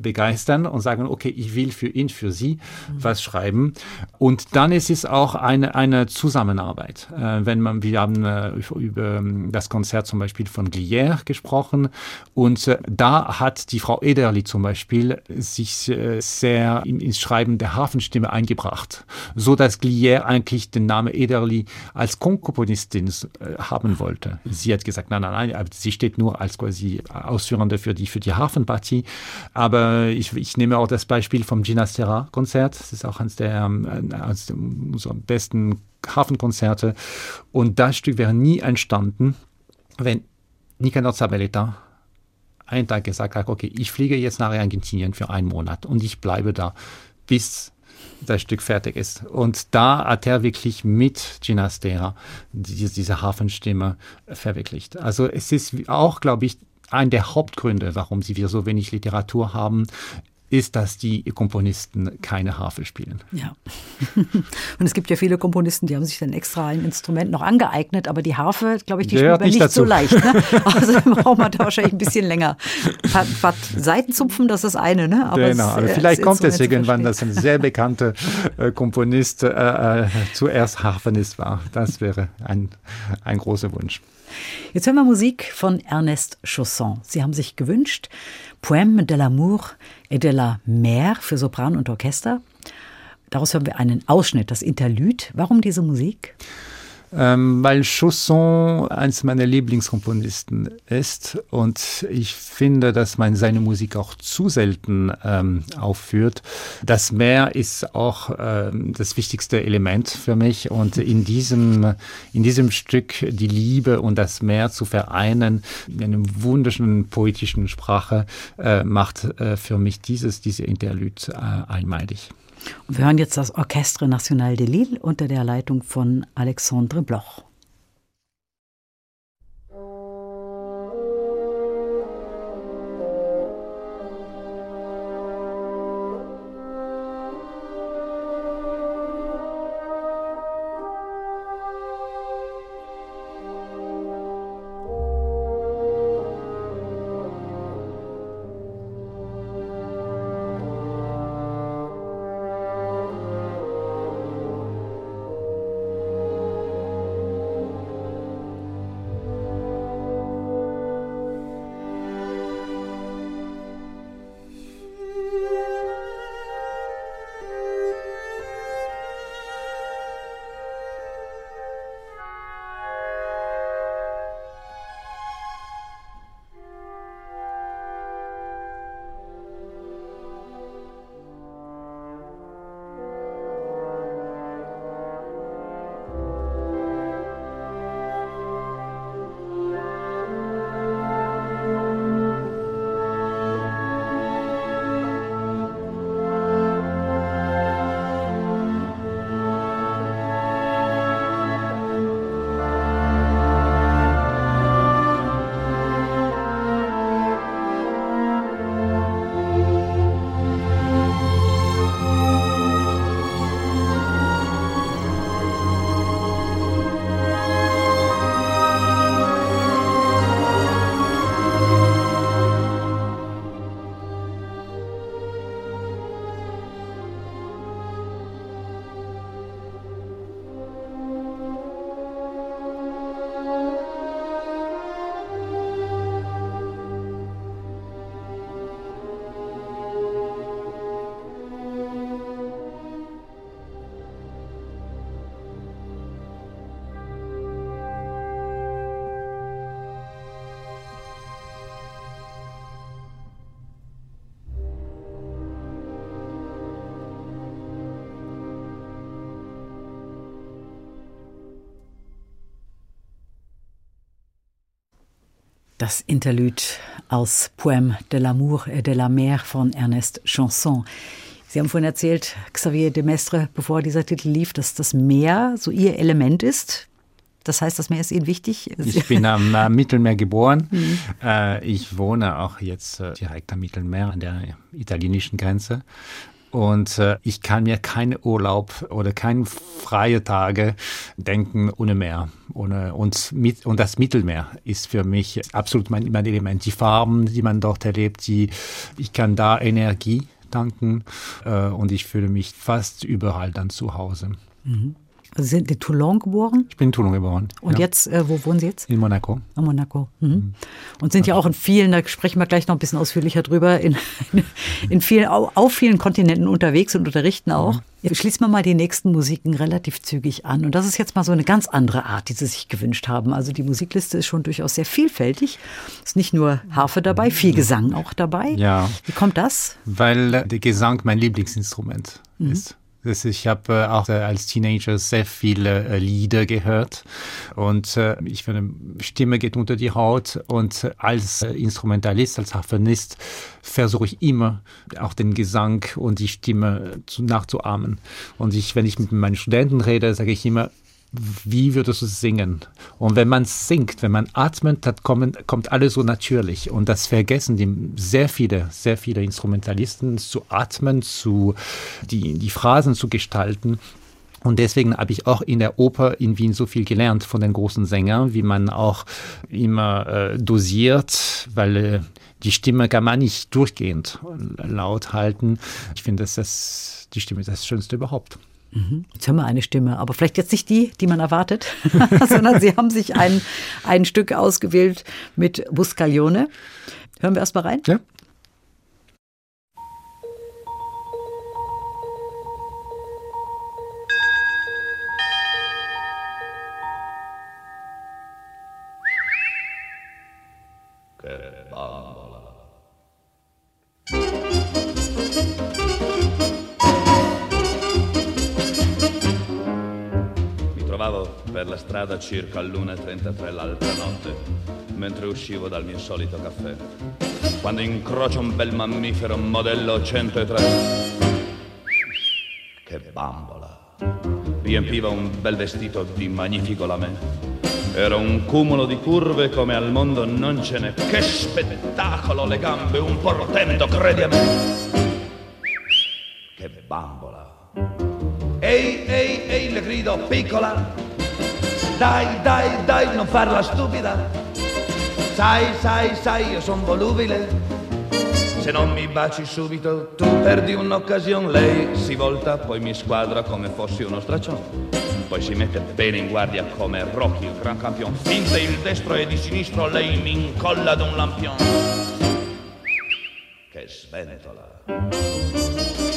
begeistern und sagen, okay, ich will für ihn, für sie mhm. was schreiben. Und dann ist es auch eine, eine Zusammenarbeit. Äh, wenn man, wir haben äh, über ähm, das Konzert zum Beispiel von Glière gesprochen und äh, da hat die Frau Ederli zum Beispiel sich äh, sehr ins Schreiben der Hafenstimme eingebracht, so dass Glière eigentlich den Namen Ederli als Komponistin äh, haben wollte. Sie hat gesagt, nein, nein, nein, sie steht nur als quasi Ausführende für die, für die Hafenpartie, aber äh, ich, ich, nehme auch das Beispiel vom Ginastera-Konzert. Das ist auch eines der, ähm, eines unserer besten Hafenkonzerte. Und das Stück wäre nie entstanden, wenn Nicanor Zabeleta einen Tag gesagt hat, okay, ich fliege jetzt nach Argentinien für einen Monat und ich bleibe da, bis das Stück fertig ist. Und da hat er wirklich mit Ginastera diese, diese Hafenstimme verwirklicht. Also es ist auch, glaube ich, ein der Hauptgründe, warum sie wir so wenig Literatur haben, ist, dass die Komponisten keine Harfe spielen. Ja. [LAUGHS] Und es gibt ja viele Komponisten, die haben sich dann extra ein Instrument noch angeeignet, aber die Harfe, glaube ich, die spielt man nicht, nicht so leicht. Ne? [LAUGHS] Also braucht man da wahrscheinlich ein bisschen länger. Seitenzupfen, das ist eine, ne? Aber genau, es, also vielleicht kommt es irgendwann, dass ein sehr bekannter äh, Komponist äh, äh, zuerst Harfenist war. Das wäre ein, ein großer Wunsch. Jetzt hören wir Musik von Ernest Chausson. Sie haben sich gewünscht Poème de l'amour et de la mer für Sopran und Orchester. Daraus hören wir einen Ausschnitt, das Interlude. Warum diese Musik? Ähm, weil Chausson eins meiner Lieblingskomponisten ist und ich finde, dass man seine Musik auch zu selten ähm, aufführt. Das Meer ist auch ähm, das wichtigste Element für mich und in diesem, in diesem Stück die Liebe und das Meer zu vereinen in einer wunderschönen poetischen Sprache äh, macht äh, für mich dieses, diese Interlude äh, einmalig. Und wir hören jetzt das Orchestre National de Lille unter der Leitung von Alexandre Bloch. Das Interlude aus Poème de l'amour et de la mer von Ernest Chanson. Sie haben vorhin erzählt, Xavier de Mestre, bevor dieser Titel lief, dass das Meer so Ihr Element ist. Das heißt, das Meer ist Ihnen wichtig? Ich bin am äh, Mittelmeer geboren. Mhm. Ich wohne auch jetzt äh, direkt am Mittelmeer, an der italienischen Grenze. Und äh, ich kann mir keinen Urlaub oder keine freie Tage denken ohne Meer. Ohne, und, mit, und das Mittelmeer ist für mich absolut mein, mein Element. Die Farben, die man dort erlebt, die, ich kann da Energie tanken äh, und ich fühle mich fast überall dann zu Hause. Mhm. Sie sind in Toulon geboren? Ich bin in Toulon geboren. Und ja. jetzt, äh, wo wohnen Sie jetzt? In Monaco. In Monaco. Mhm. Mhm. Und sind ja auch in vielen, da sprechen wir gleich noch ein bisschen ausführlicher drüber, in, [LAUGHS] in vielen, auf vielen Kontinenten unterwegs und unterrichten auch. Mhm. Jetzt schließen wir mal die nächsten Musiken relativ zügig an. Und das ist jetzt mal so eine ganz andere Art, die Sie sich gewünscht haben. Also die Musikliste ist schon durchaus sehr vielfältig. Es ist nicht nur Harfe dabei, viel Gesang auch dabei. Ja. Wie kommt das? Weil der Gesang mein Lieblingsinstrument mhm. ist. Ich habe äh, auch äh, als Teenager sehr viele äh, Lieder gehört und ich finde, Stimme geht unter die Haut und als Instrumentalist, als Harfenist versuche ich immer auch den Gesang und die Stimme nachzuahmen. Und ich, wenn ich mit meinen Studenten rede, sage ich immer, wie würdest du singen? Und wenn man singt, wenn man atmet, dann kommen, kommt alles so natürlich. Und das vergessen die sehr viele, sehr viele Instrumentalisten zu atmen, zu die, die Phrasen zu gestalten. Und deswegen habe ich auch in der Oper in Wien so viel gelernt von den großen Sängern, wie man auch immer äh, dosiert, weil äh, die Stimme kann man nicht durchgehend laut halten. Ich finde, dass das die Stimme ist das Schönste überhaupt. Mhm. Jetzt haben wir eine Stimme, aber vielleicht jetzt nicht die, die man erwartet, [LAUGHS] sondern Sie haben sich ein, ein Stück ausgewählt mit Buscaglione. Hören wir erst mal rein? Ja. Per la strada circa all'1.33 l'altra notte, mentre uscivo dal mio solito caffè, quando incrocio un bel mammifero modello 103. Che bambola! Riempiva un bel vestito di magnifico lamè. Era un cumulo di curve come al mondo non ce n'è. Che spettacolo, le gambe un po' rotendo, credi a me. Che bambola. Ehi, ehi, ehi, le grido, piccola, dai, dai, dai, non farla stupida. Sai, sai, sai, io son volubile. Se non mi baci subito, tu perdi un'occasione. Lei si volta, poi mi squadra come fossi uno straccione. Poi si mette bene in guardia come Rocky, il gran campione. Finte il destro e di sinistro, lei mi incolla ad un lampione. Che sventola.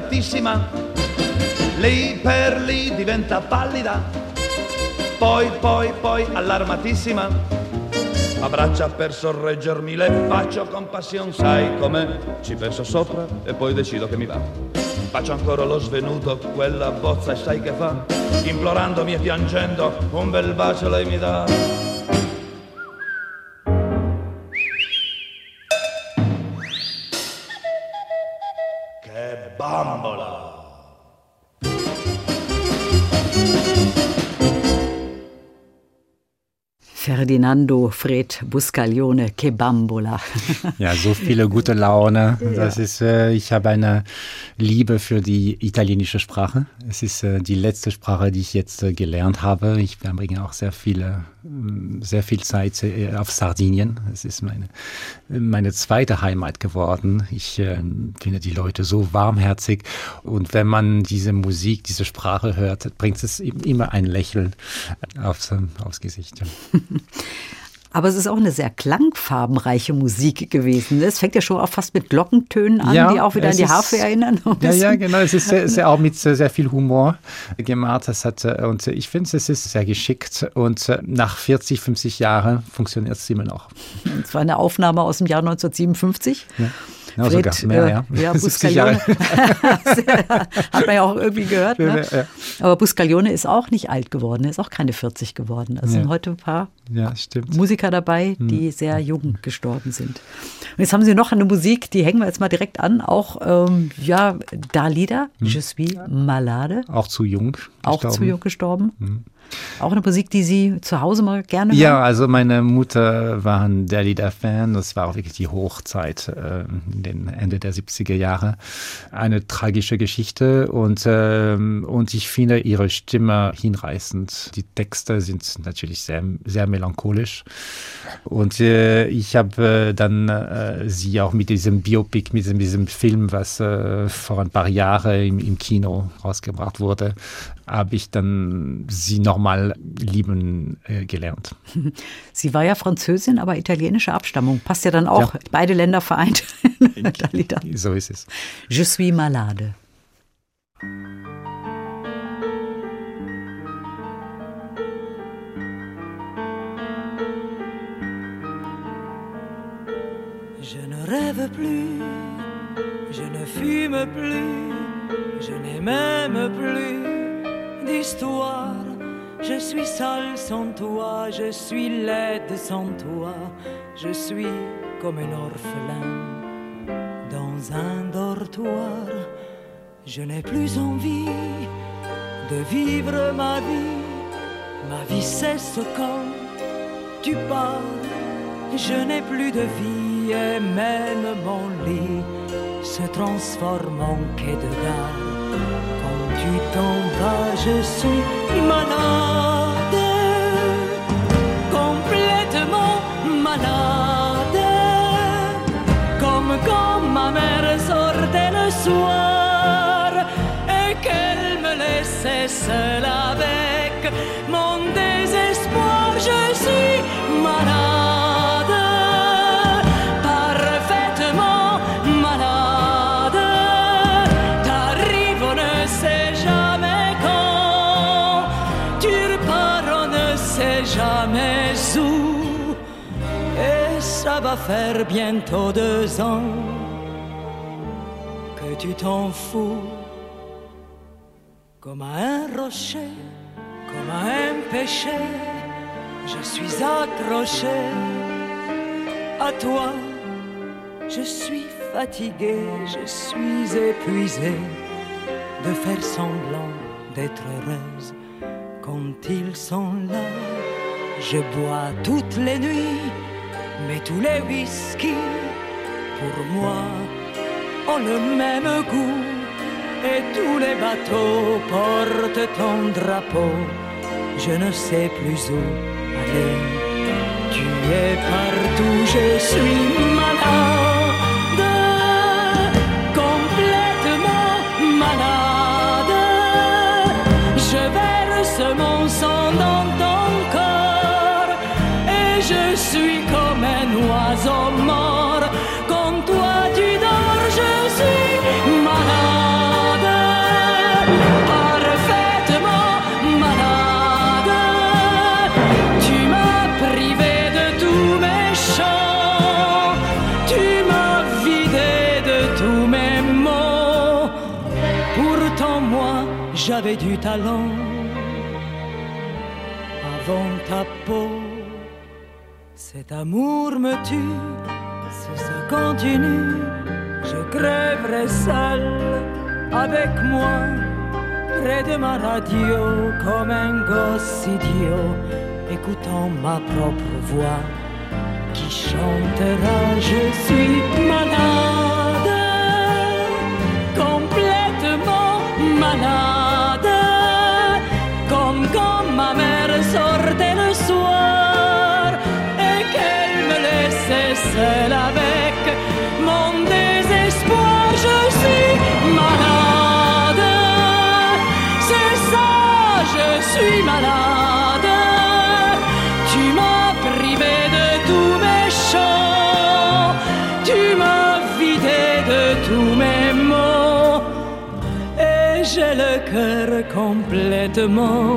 Spaventatissima, lì per lì diventa pallida, poi, poi, poi allarmatissima, abbraccia per sorreggermi, le faccio compassione, sai com'è, ci penso sopra e poi decido che mi va. Faccio ancora lo svenuto, quella bozza e sai che fa, implorandomi e piangendo, un bel bacio lei mi dà. Ferdinando Fred Buscaglione Kebambola. Ja, so viele gute Laune. Das ist, äh, ich habe eine Liebe für die italienische Sprache. Es ist äh, die letzte Sprache, die ich jetzt äh, gelernt habe. Ich verbringe auch sehr viele, mm, sehr viel Zeit auf Sardinien. Es ist meine, meine zweite Heimat geworden. Ich finde die Leute so warmherzig. Und wenn man diese Musik, diese Sprache hört, bringt es immer ein Lächeln aufs, aufs Gesicht. [LAUGHS] Aber es ist auch eine sehr klangfarbenreiche Musik gewesen. Es fängt ja schon auch fast mit Glockentönen an, ja, die auch wieder an die Harfe erinnern. Ja, ja, genau. Es ist sehr, sehr auch mit sehr, sehr viel Humor gemacht. Das hat, äh, und ich finde, es ist sehr geschickt. Und äh, nach 40, 50 Jahren funktioniert es immer noch. Es war eine Aufnahme aus dem Jahr 1957. Ja. Ja, Fred, sogar mehr, ja. Äh, ja [LAUGHS] Buscaglione. [LAUGHS] Hat man ja auch irgendwie gehört. Ne? Ja. Aber Buscaglione ist auch nicht alt geworden. Er ist auch keine 40 geworden. Also sind heute ein paar Musiker dabei, die hm. sehr jung gestorben sind. Und jetzt haben Sie noch eine Musik, die hängen wir jetzt mal direkt an. Auch, ähm, ja, Dalida, hm. Je suis malade. Auch zu jung. Gestorben. Auch zu jung gestorben. Hm. Auch eine Musik, die Sie zu Hause mal gerne hören? Ja, also meine Mutter war ein Dalida-Fan. Das war auch wirklich die Hochzeit äh, in den Ende der 70er Jahre. Eine tragische Geschichte und, äh, und ich finde ihre Stimme hinreißend. Die Texte sind natürlich sehr, sehr melancholisch. Und äh, ich habe äh, dann äh, sie auch mit diesem Biopic, mit diesem, diesem Film, was äh, vor ein paar Jahren im, im Kino rausgebracht wurde, habe ich dann sie nochmal lieben äh, gelernt. [LAUGHS] Sie war ja Französin, aber italienische Abstammung. Passt ja dann auch, ja. beide Länder vereint. [LAUGHS] [LAUGHS] so ist es. Je suis malade. Je ne rêve plus, je ne fume plus, je n'ai même plus d'histoire. Je suis seule sans toi, je suis laide sans toi, je suis comme un orphelin dans un dortoir. Je n'ai plus envie de vivre ma vie, ma vie cesse quand tu pars. Je n'ai plus de vie et même mon lit se transforme en quai de gare tu t'en vas, je suis malade, complètement malade, comme quand ma mère sortait le soir et qu'elle me laissait seule avec bientôt deux ans que tu t'en fous comme à un rocher, comme à un péché. Je suis accroché à toi. Je suis fatigué, je suis épuisé de faire semblant d'être heureuse quand ils sont là. Je bois toutes les nuits mais tous les whisky, pour moi, ont le même goût. Et tous les bateaux portent ton drapeau. Je ne sais plus où aller. Tu es partout, je suis malade, j'avais du talent avant ta peau. Cet amour me tue, si ça continue, je crèverai seul avec moi, près de ma radio, comme un gosse idiot, écoutant ma propre voix qui chantera Je suis malade, complètement malade, sortait le soir et qu'elle me laissait seule avec mon désespoir. Je suis malade, c'est ça, je suis malade. Tu m'as privé de tous mes chants, tu m'as vidé de tous mes mots. Et J'ai le cœur complètement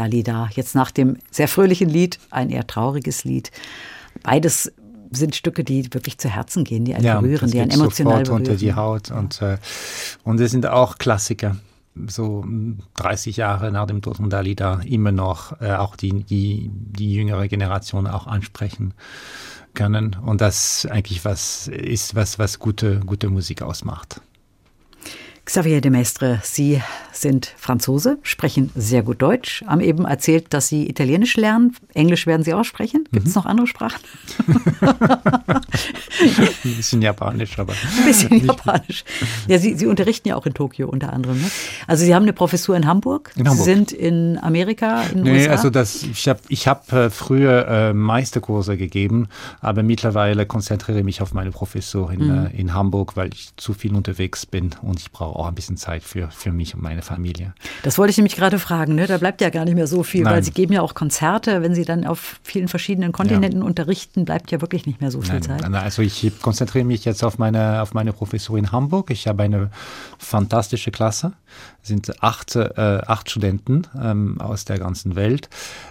Dalida. Jetzt nach dem sehr fröhlichen Lied ein eher trauriges Lied. Beides sind Stücke, die wirklich zu Herzen gehen, die einen berühren, das die einen emotional sofort berühren. unter die Haut und äh, und es sind auch Klassiker. So 30 Jahre nach dem Tod von Dalida immer noch äh, auch die, die, die jüngere Generation auch ansprechen können. Und das eigentlich was ist, was, was gute, gute Musik ausmacht. Xavier de Mestre, Sie sind Franzose, sprechen sehr gut Deutsch, haben eben erzählt, dass Sie Italienisch lernen. Englisch werden Sie auch sprechen. Gibt es noch andere Sprachen? [LAUGHS] Ein bisschen japanisch, aber. Ein bisschen Japanisch. Ja, Sie, Sie unterrichten ja auch in Tokio unter anderem. Ne? Also Sie haben eine Professur in Hamburg. In Hamburg. Sie sind in Amerika, in Nee, USA. also das, ich habe ich hab, äh, früher äh, Meisterkurse gegeben, aber mittlerweile konzentriere ich mich auf meine Professur in, Mhm. äh, in Hamburg, weil ich zu viel unterwegs bin und ich brauche auch ein bisschen Zeit für, für mich und meine Familie. Das wollte ich nämlich gerade fragen. Ne? Da bleibt ja gar nicht mehr so viel, weil Nein. Sie geben ja auch Konzerte. Wenn Sie dann auf vielen verschiedenen Kontinenten unterrichten, bleibt ja wirklich nicht mehr so viel Nein, Zeit. Also ich konzentriere mich jetzt auf meine, auf meine Professur in Hamburg. Ich habe eine fantastische Klasse. Sind acht, äh, acht Studenten ähm, aus der ganzen Welt,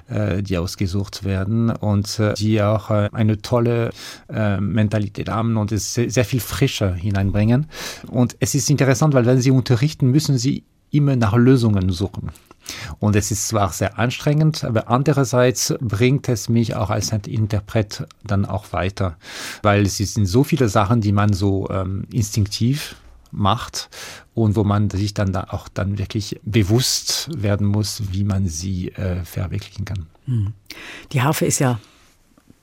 äh, die ausgesucht werden und äh, die auch äh, eine tolle äh, Mentalität haben und es sehr, sehr viel Frische hineinbringen. Und es ist interessant, weil wenn sie unterrichten, müssen sie immer nach Lösungen suchen. Und es ist zwar sehr anstrengend, aber andererseits bringt es mich auch als Interpret dann auch weiter, weil es sind so viele Sachen, die man so ähm, instinktiv macht und wo man sich dann da auch dann wirklich bewusst werden muss, wie man sie äh, verwirklichen kann. Die Harfe ist ja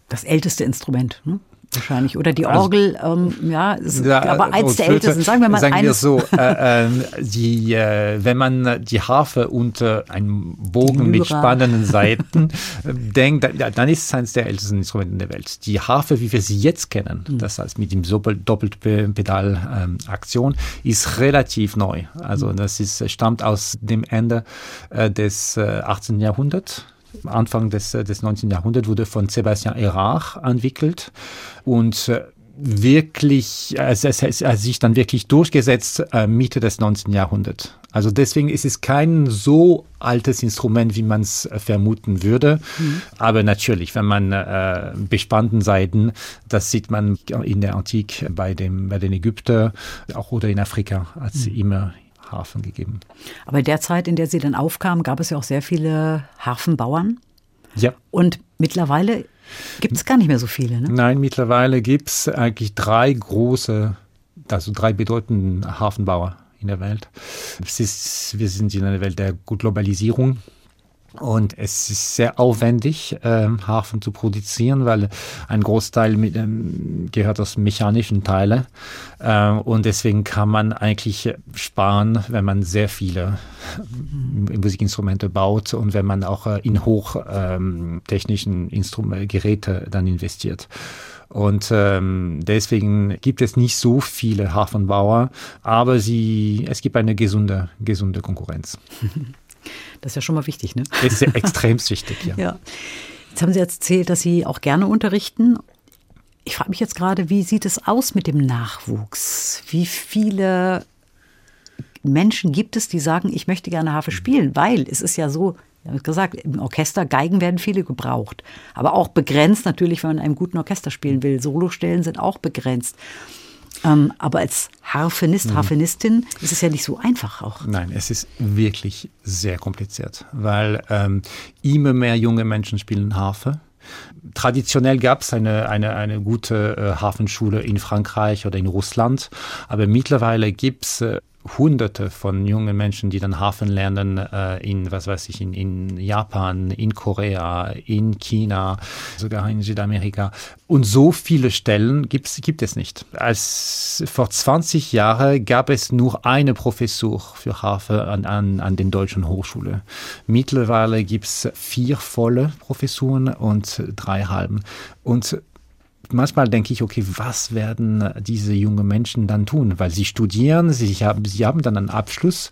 das älteste Instrument. Ne? Wahrscheinlich. Oder die Orgel, ähm, ja, ist, Ja, aber eins und der Flöte, ältesten. Sagen wir mal sagen wir eines. so, äh, ähm, die, äh, wenn man die Harfe unter einem Bogen mit spannenden Seiten äh, denkt, dann, ist es eines der ältesten Instrumente der Welt. Die Harfe, wie wir sie jetzt kennen, Hm. das heißt mit dem Doppelpedal-Aktion, ist relativ neu. Also Hm. das ist, stammt aus dem Ende äh, des äh, 18. Jahrhunderts. Anfang des, äh, des 19. Jahrhunderts wurde von Sébastien Erard entwickelt und äh, wirklich, es, es, es hat sich dann wirklich durchgesetzt äh, Mitte des 19. Jahrhunderts. Also deswegen ist es kein so altes Instrument, wie man es vermuten würde. Aber natürlich, wenn man äh, bespannten Seiten, das sieht man in der Antike bei, dem, bei den Ägyptern auch oder in Afrika, hat es immer Hafen gegeben. Aber in der Zeit, in der Sie dann aufkamen, gab es ja auch sehr viele Harfenbauern. Ja. Und mittlerweile gibt es gar nicht mehr so viele. Ne? Nein, mittlerweile gibt es eigentlich drei große, also drei bedeutende Hafenbauer in der Welt. Es ist, wir sind in einer Welt der Globalisierung. Und es ist sehr aufwendig, ähm, Hafen zu produzieren, weil ein Großteil mit, ähm, gehört aus mechanischen Teilen. Äh, und deswegen kann man eigentlich sparen, wenn man sehr viele ähm, Musikinstrumente baut und wenn man auch äh, in hochtechnischen ähm, Geräte dann investiert. Und ähm, deswegen gibt es nicht so viele Hafenbauer, aber sie, es gibt eine gesunde, gesunde Konkurrenz. [LAUGHS] Das ist ja schon mal wichtig, ne? Das ist extrem wichtig, ja. [LAUGHS] Ja. Jetzt haben Sie erzählt, dass Sie auch gerne unterrichten. Ich frage mich jetzt gerade, wie sieht es aus mit dem Nachwuchs? Wie viele Menschen gibt es, die sagen, ich möchte gerne Harfe spielen? Weil es ist ja so, ich habe gesagt, im Orchester Geigen werden viele gebraucht. Aber auch begrenzt natürlich, wenn man in einem guten Orchester spielen will. Solostellen sind auch begrenzt. Ähm, aber als Harfenist, Harfenistin ist es ja nicht so einfach auch. Nein, es ist wirklich sehr kompliziert, weil ähm, immer mehr junge Menschen spielen Harfe. Traditionell gab es eine, eine, eine gute äh, Hafenschule in Frankreich oder in Russland, aber mittlerweile gibt es äh, Hunderte von jungen Menschen, die dann Hafen lernen äh, in, was weiß ich, in, in Japan, in Korea, in China, sogar in Südamerika. Und so viele Stellen gibt's, gibt es nicht. Als vor 20 Jahren gab es nur eine Professur für Hafen an, an, an den deutschen Hochschulen. Mittlerweile gibt's vier volle Professuren und drei halben. Und manchmal denke ich, okay, was werden diese jungen Menschen dann tun? Weil sie studieren, sie haben, sie haben dann einen Abschluss.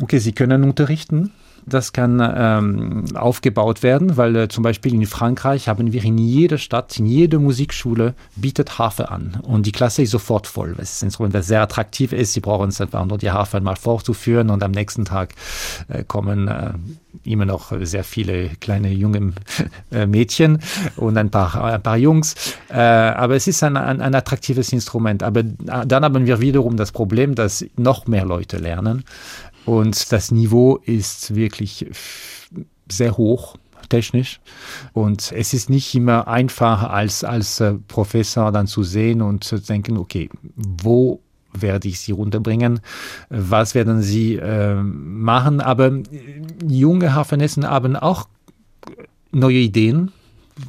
Okay, sie können unterrichten, das kann ähm, aufgebaut werden, weil äh, zum Beispiel in Frankreich haben wir in jeder Stadt, in jeder Musikschule bietet Harfe an. Und die Klasse ist sofort voll. Das ist ein Instrument, das sehr attraktiv ist. Sie brauchen es einfach nur die Harfe einmal vorzuführen und am nächsten Tag äh, kommen äh, immer noch sehr viele kleine junge [LAUGHS] äh, Mädchen und ein paar, ein paar Jungs. Äh, aber es ist ein, ein, ein attraktives Instrument. Aber äh, dann haben wir wiederum das Problem, dass noch mehr Leute lernen. Und das Niveau ist wirklich sehr hoch technisch. Und es ist nicht immer einfach als, als äh, Professor dann zu sehen und zu denken, okay, wo werde ich sie runterbringen? Was werden sie äh, machen? Aber junge Hafenessen haben auch neue Ideen,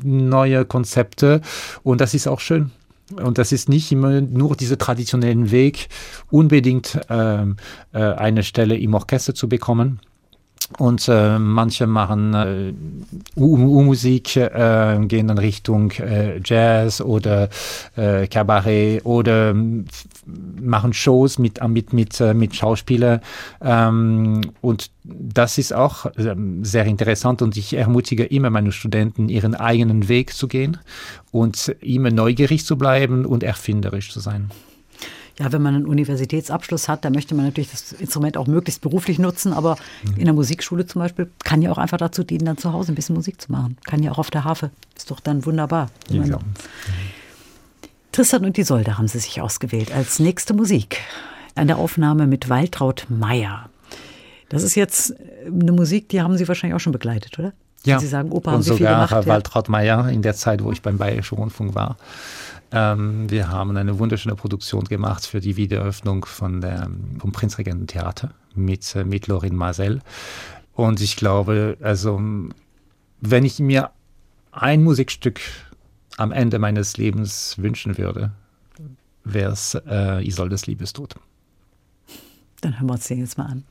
neue Konzepte und das ist auch schön. Und das ist nicht immer nur dieser traditionellen Weg, unbedingt ähm, äh, eine Stelle im Orchester zu bekommen. Und äh, manche machen äh, U-Musik, äh, gehen in Richtung äh, Jazz oder äh, Kabarett oder machen Shows mit, mit, mit, äh, mit Schauspielern. Ähm, und das ist auch ähm, sehr interessant und ich ermutige immer meine Studenten, ihren eigenen Weg zu gehen und immer neugierig zu bleiben und erfinderisch zu sein. Ja, wenn man einen Universitätsabschluss hat, dann möchte man natürlich das Instrument auch möglichst beruflich nutzen, aber mhm. in der Musikschule zum Beispiel kann ja auch einfach dazu dienen, dann zu Hause ein bisschen Musik zu machen. Kann ja auch auf der Harfe. Ist doch dann wunderbar. Ja. Mhm. Tristan und Isolde haben sie sich ausgewählt als nächste Musik. Eine Aufnahme mit Waltraud Meyer. Das ist jetzt eine Musik, die haben Sie wahrscheinlich auch schon begleitet, oder? Ja. Sie sagen, Opa, haben und Sie sogar viel gemacht, Waltraud Meyer in der Zeit, wo ich beim Bayerischen Rundfunk war. Ähm, wir haben eine wunderschöne Produktion gemacht für die Wiedereröffnung von der, vom Prinzregententheater mit, äh, mit Lorin Marcel. Und ich glaube, also, wenn ich mir ein Musikstück am Ende meines Lebens wünschen würde, wäre es äh, Isoldes Liebestod. Dann hören wir uns den jetzt mal an.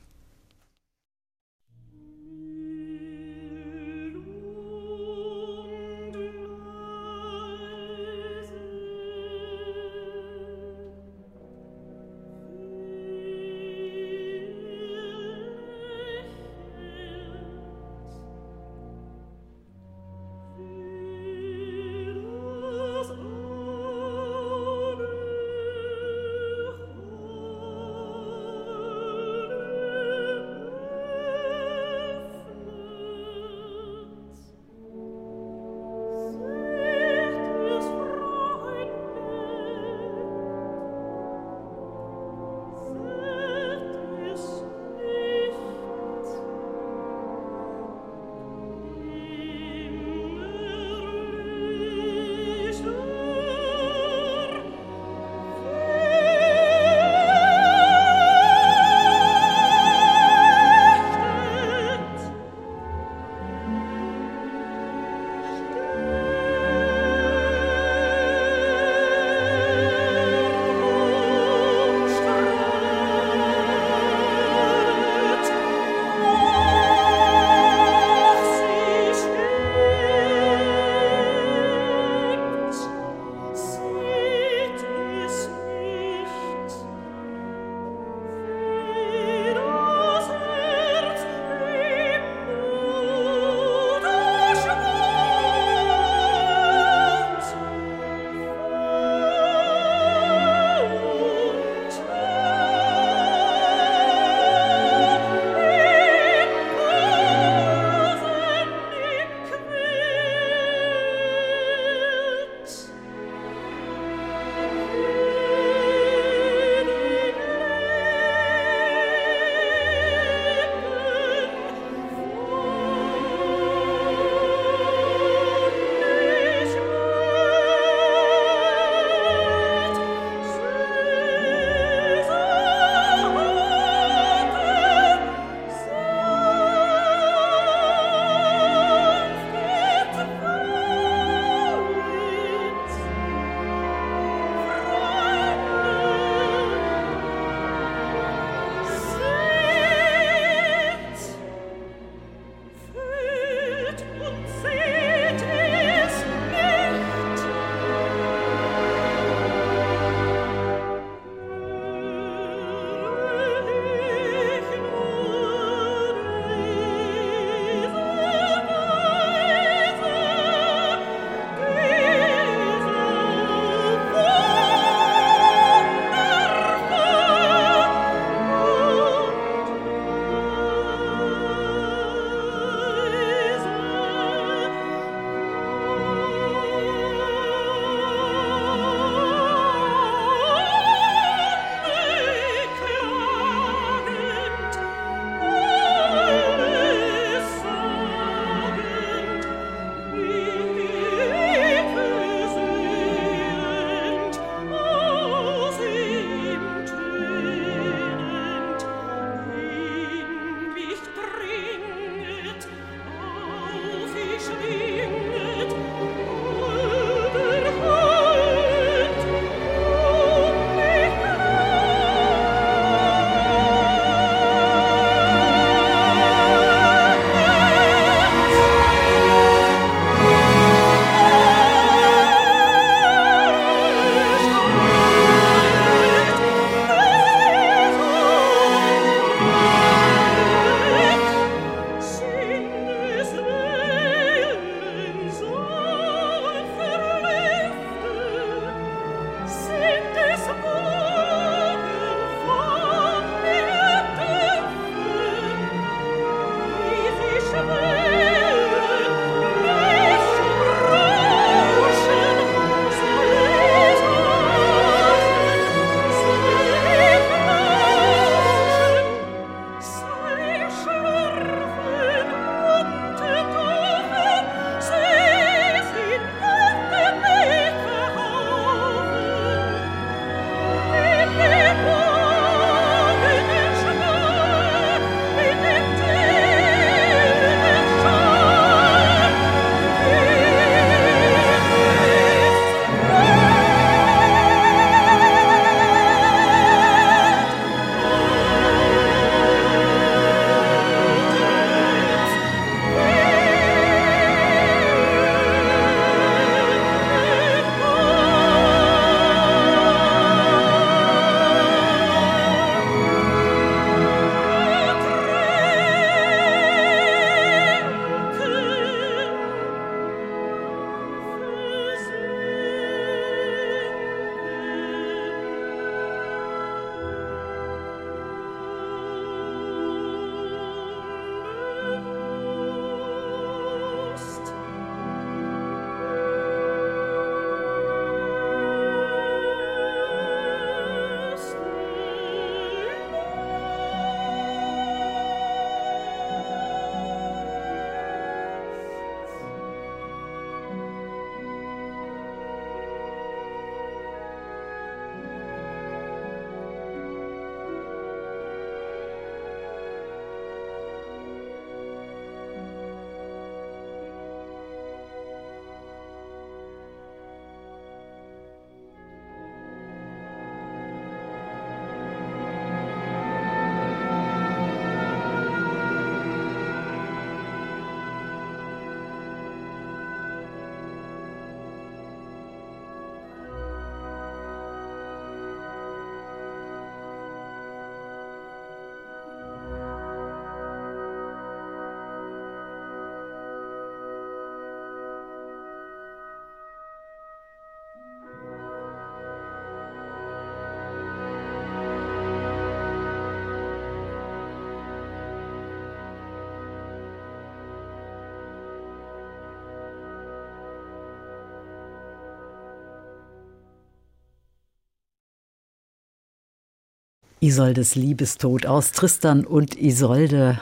Isoldes Liebestod aus Tristan und Isolde.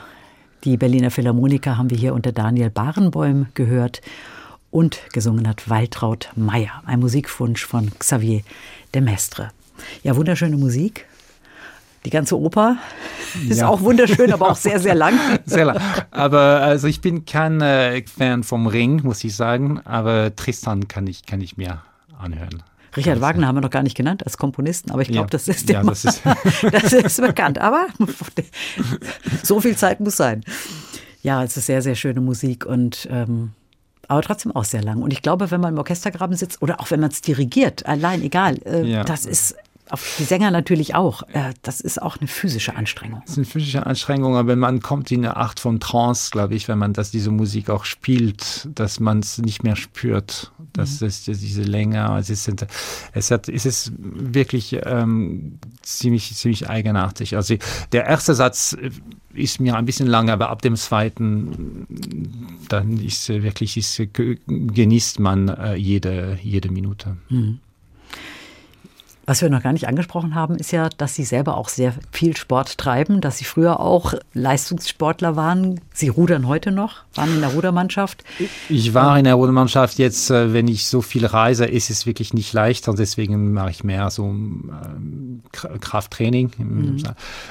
Die Berliner Philharmoniker haben wir hier unter Daniel Barenbäum gehört und gesungen hat Waltraud Meyer, ein Musikwunsch von Xavier de Mestre. Ja, wunderschöne Musik. Die ganze Oper [LAUGHS] ist ja. auch wunderschön, aber auch sehr, sehr lang. [LAUGHS] Sehr lang. Aber also ich bin kein äh, Fan vom Ring, muss ich sagen, aber Tristan kann ich, kann ich mir anhören. Richard Wagner haben wir noch gar nicht genannt als Komponisten, aber ich glaube, ja. das ist ja, das ist, [LAUGHS] das ist bekannt. Aber so viel Zeit muss sein. Ja, es ist sehr, sehr schöne Musik und ähm, aber trotzdem auch sehr lang. Und ich glaube, wenn man im Orchestergraben sitzt oder auch wenn man es dirigiert, allein egal, äh, ja. das ist auf die Sänger natürlich auch. Äh, das ist auch eine physische Anstrengung. Das ist eine physische Anstrengung, aber man kommt in eine Art von Trance, glaube ich, wenn man das, diese Musik auch spielt, dass man es nicht mehr spürt. Das mhm. ist diese Länge. Es ist, es hat, es ist wirklich ähm, ziemlich, ziemlich eigenartig. Also der erste Satz ist mir ein bisschen lang, aber ab dem zweiten, dann ist wirklich, ist, genießt man äh, jede, jede Minute. Mhm. Was wir noch gar nicht angesprochen haben, ist ja, dass Sie selber auch sehr viel Sport treiben, dass Sie früher auch Leistungssportler waren. Sie rudern heute noch, waren in der Rudermannschaft. Ich war in der Rudermannschaft. Jetzt, äh, wenn ich so viel reise, ist es wirklich nicht leicht und deswegen mache ich mehr so ähm, Krafttraining. Mhm.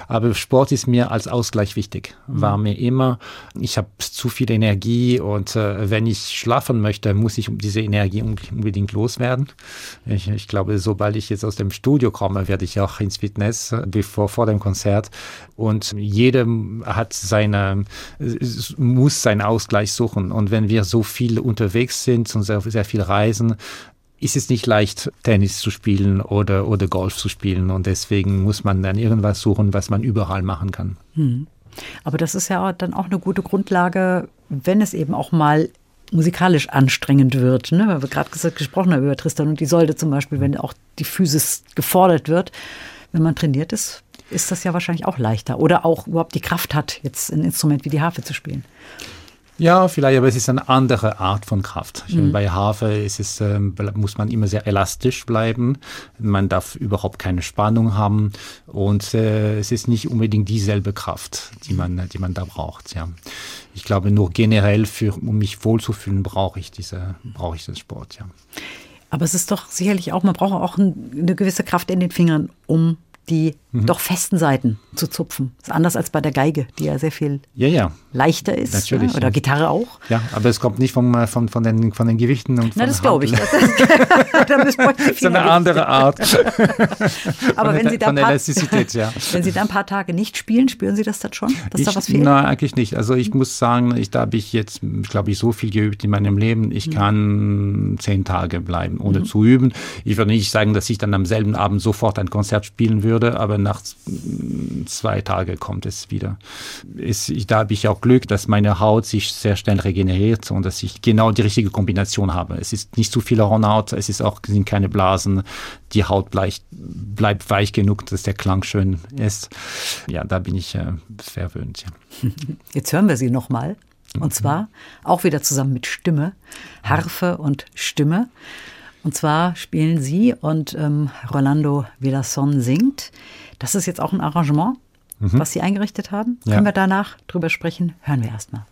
Aber Sport ist mir als Ausgleich wichtig. War mhm. mir immer. Ich habe zu viel Energie und äh, wenn ich schlafen möchte, muss ich diese Energie unbedingt loswerden. Ich, ich glaube, sobald ich jetzt aus dem Studio komme, werde ich auch ins Fitness, bevor vor dem Konzert. Und jeder hat seine, muss seinen Ausgleich suchen. Und wenn wir so viel unterwegs sind und sehr, sehr viel reisen, ist es nicht leicht, Tennis zu spielen oder, oder Golf zu spielen. Und deswegen muss man dann irgendwas suchen, was man überall machen kann. Hm. Aber das ist ja dann auch eine gute Grundlage, wenn es eben auch mal musikalisch anstrengend wird. Ne? Weil wir gerade gesprochen haben über Tristan und Isolde zum Beispiel, wenn auch die Physis gefordert wird. Wenn man trainiert ist, ist das ja wahrscheinlich auch leichter. Oder auch überhaupt die Kraft hat, jetzt ein Instrument wie die Harfe zu spielen. Ja, vielleicht, aber es ist eine andere Art von Kraft. Mhm. Bei Harfe ist es, äh, muss man immer sehr elastisch bleiben. Man darf überhaupt keine Spannung haben und äh, es ist nicht unbedingt dieselbe Kraft, die man, die man da braucht. Ja, ich glaube nur generell für, um mich wohlzufühlen, brauche ich diese, brauche ich den Sport. Ja. Aber es ist doch sicherlich auch, man braucht auch eine gewisse Kraft in den Fingern, um die mhm. doch festen Seiten zu zupfen. Das ist anders als bei der Geige, die ja sehr viel ja, ja. leichter ist. Natürlich. Ja, oder Gitarre auch. Ja, aber es kommt nicht vom, äh, von, von, den, von den Gewichten und Na, das glaube ich. Das, das, ist [LAUGHS] eine andere Art. [LAUGHS] aber wenn Sie, da paar, ja. [LAUGHS] wenn Sie da ein paar Tage nicht spielen, spüren Sie das dann schon, dass ich, da was fehlt? Nein, eigentlich nicht. Also ich muss sagen, ich, da habe ich jetzt, glaube ich, so viel geübt in meinem Leben. Ich mhm. kann zehn Tage bleiben, ohne mhm. zu üben. Ich würde nicht sagen, dass ich dann am selben Abend sofort ein Konzert spielen würde, aber nach zwei Tagen kommt es wieder. Es, da habe ich auch Glück, dass meine Haut sich sehr schnell regeneriert und dass ich genau die richtige Kombination habe. Es ist nicht zu viel Hornhaut, es ist auch, sind keine Blasen. Die Haut bleibt, bleibt weich genug, dass der Klang schön ist. Ja, da bin ich äh, verwöhnt. Ja. [LAUGHS] Jetzt hören wir sie nochmal. Und zwar auch wieder zusammen mit Stimme, Harfe und Stimme. Und zwar spielen Sie und ähm, Rolando Villason singt. Das ist jetzt auch ein Arrangement, mhm. was Sie eingerichtet haben. Ja. Können wir danach drüber sprechen? Hören wir erstmal.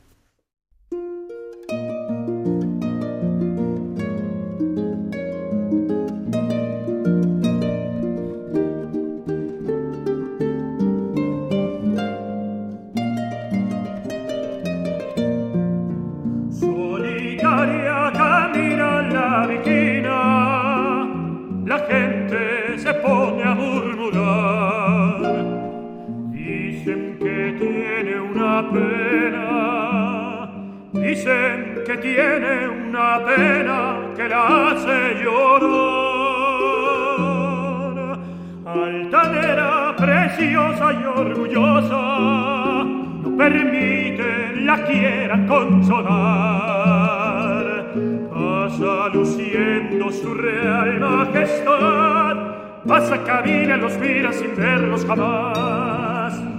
Dicen que tiene una pena que la hace llorar. Altanera, preciosa y orgullosa, no permite la quieran consolar. Pasa luciendo su real majestad, pasa camina, los mira sin verlos jamás.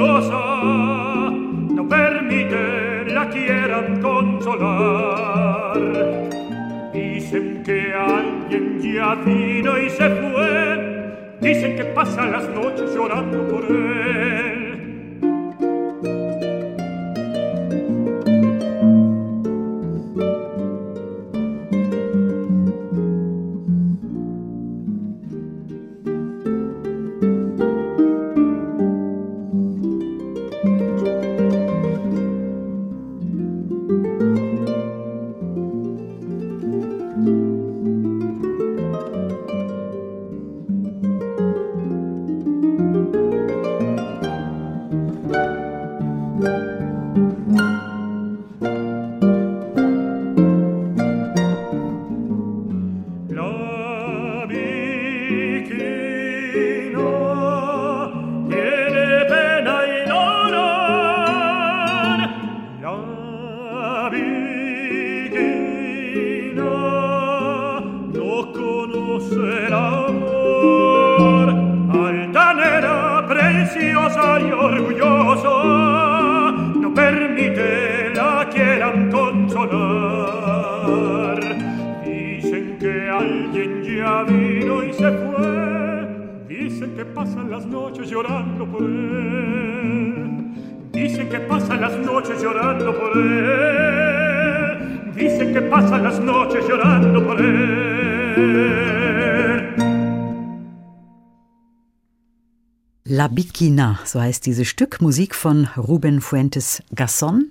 No permite la quieran consolar. Dicen que alguien ya vino y se fue, dicen que pasa las noches llorando por él. Bikina, so heißt dieses Stück, Musik von Ruben Fuentes Gasson.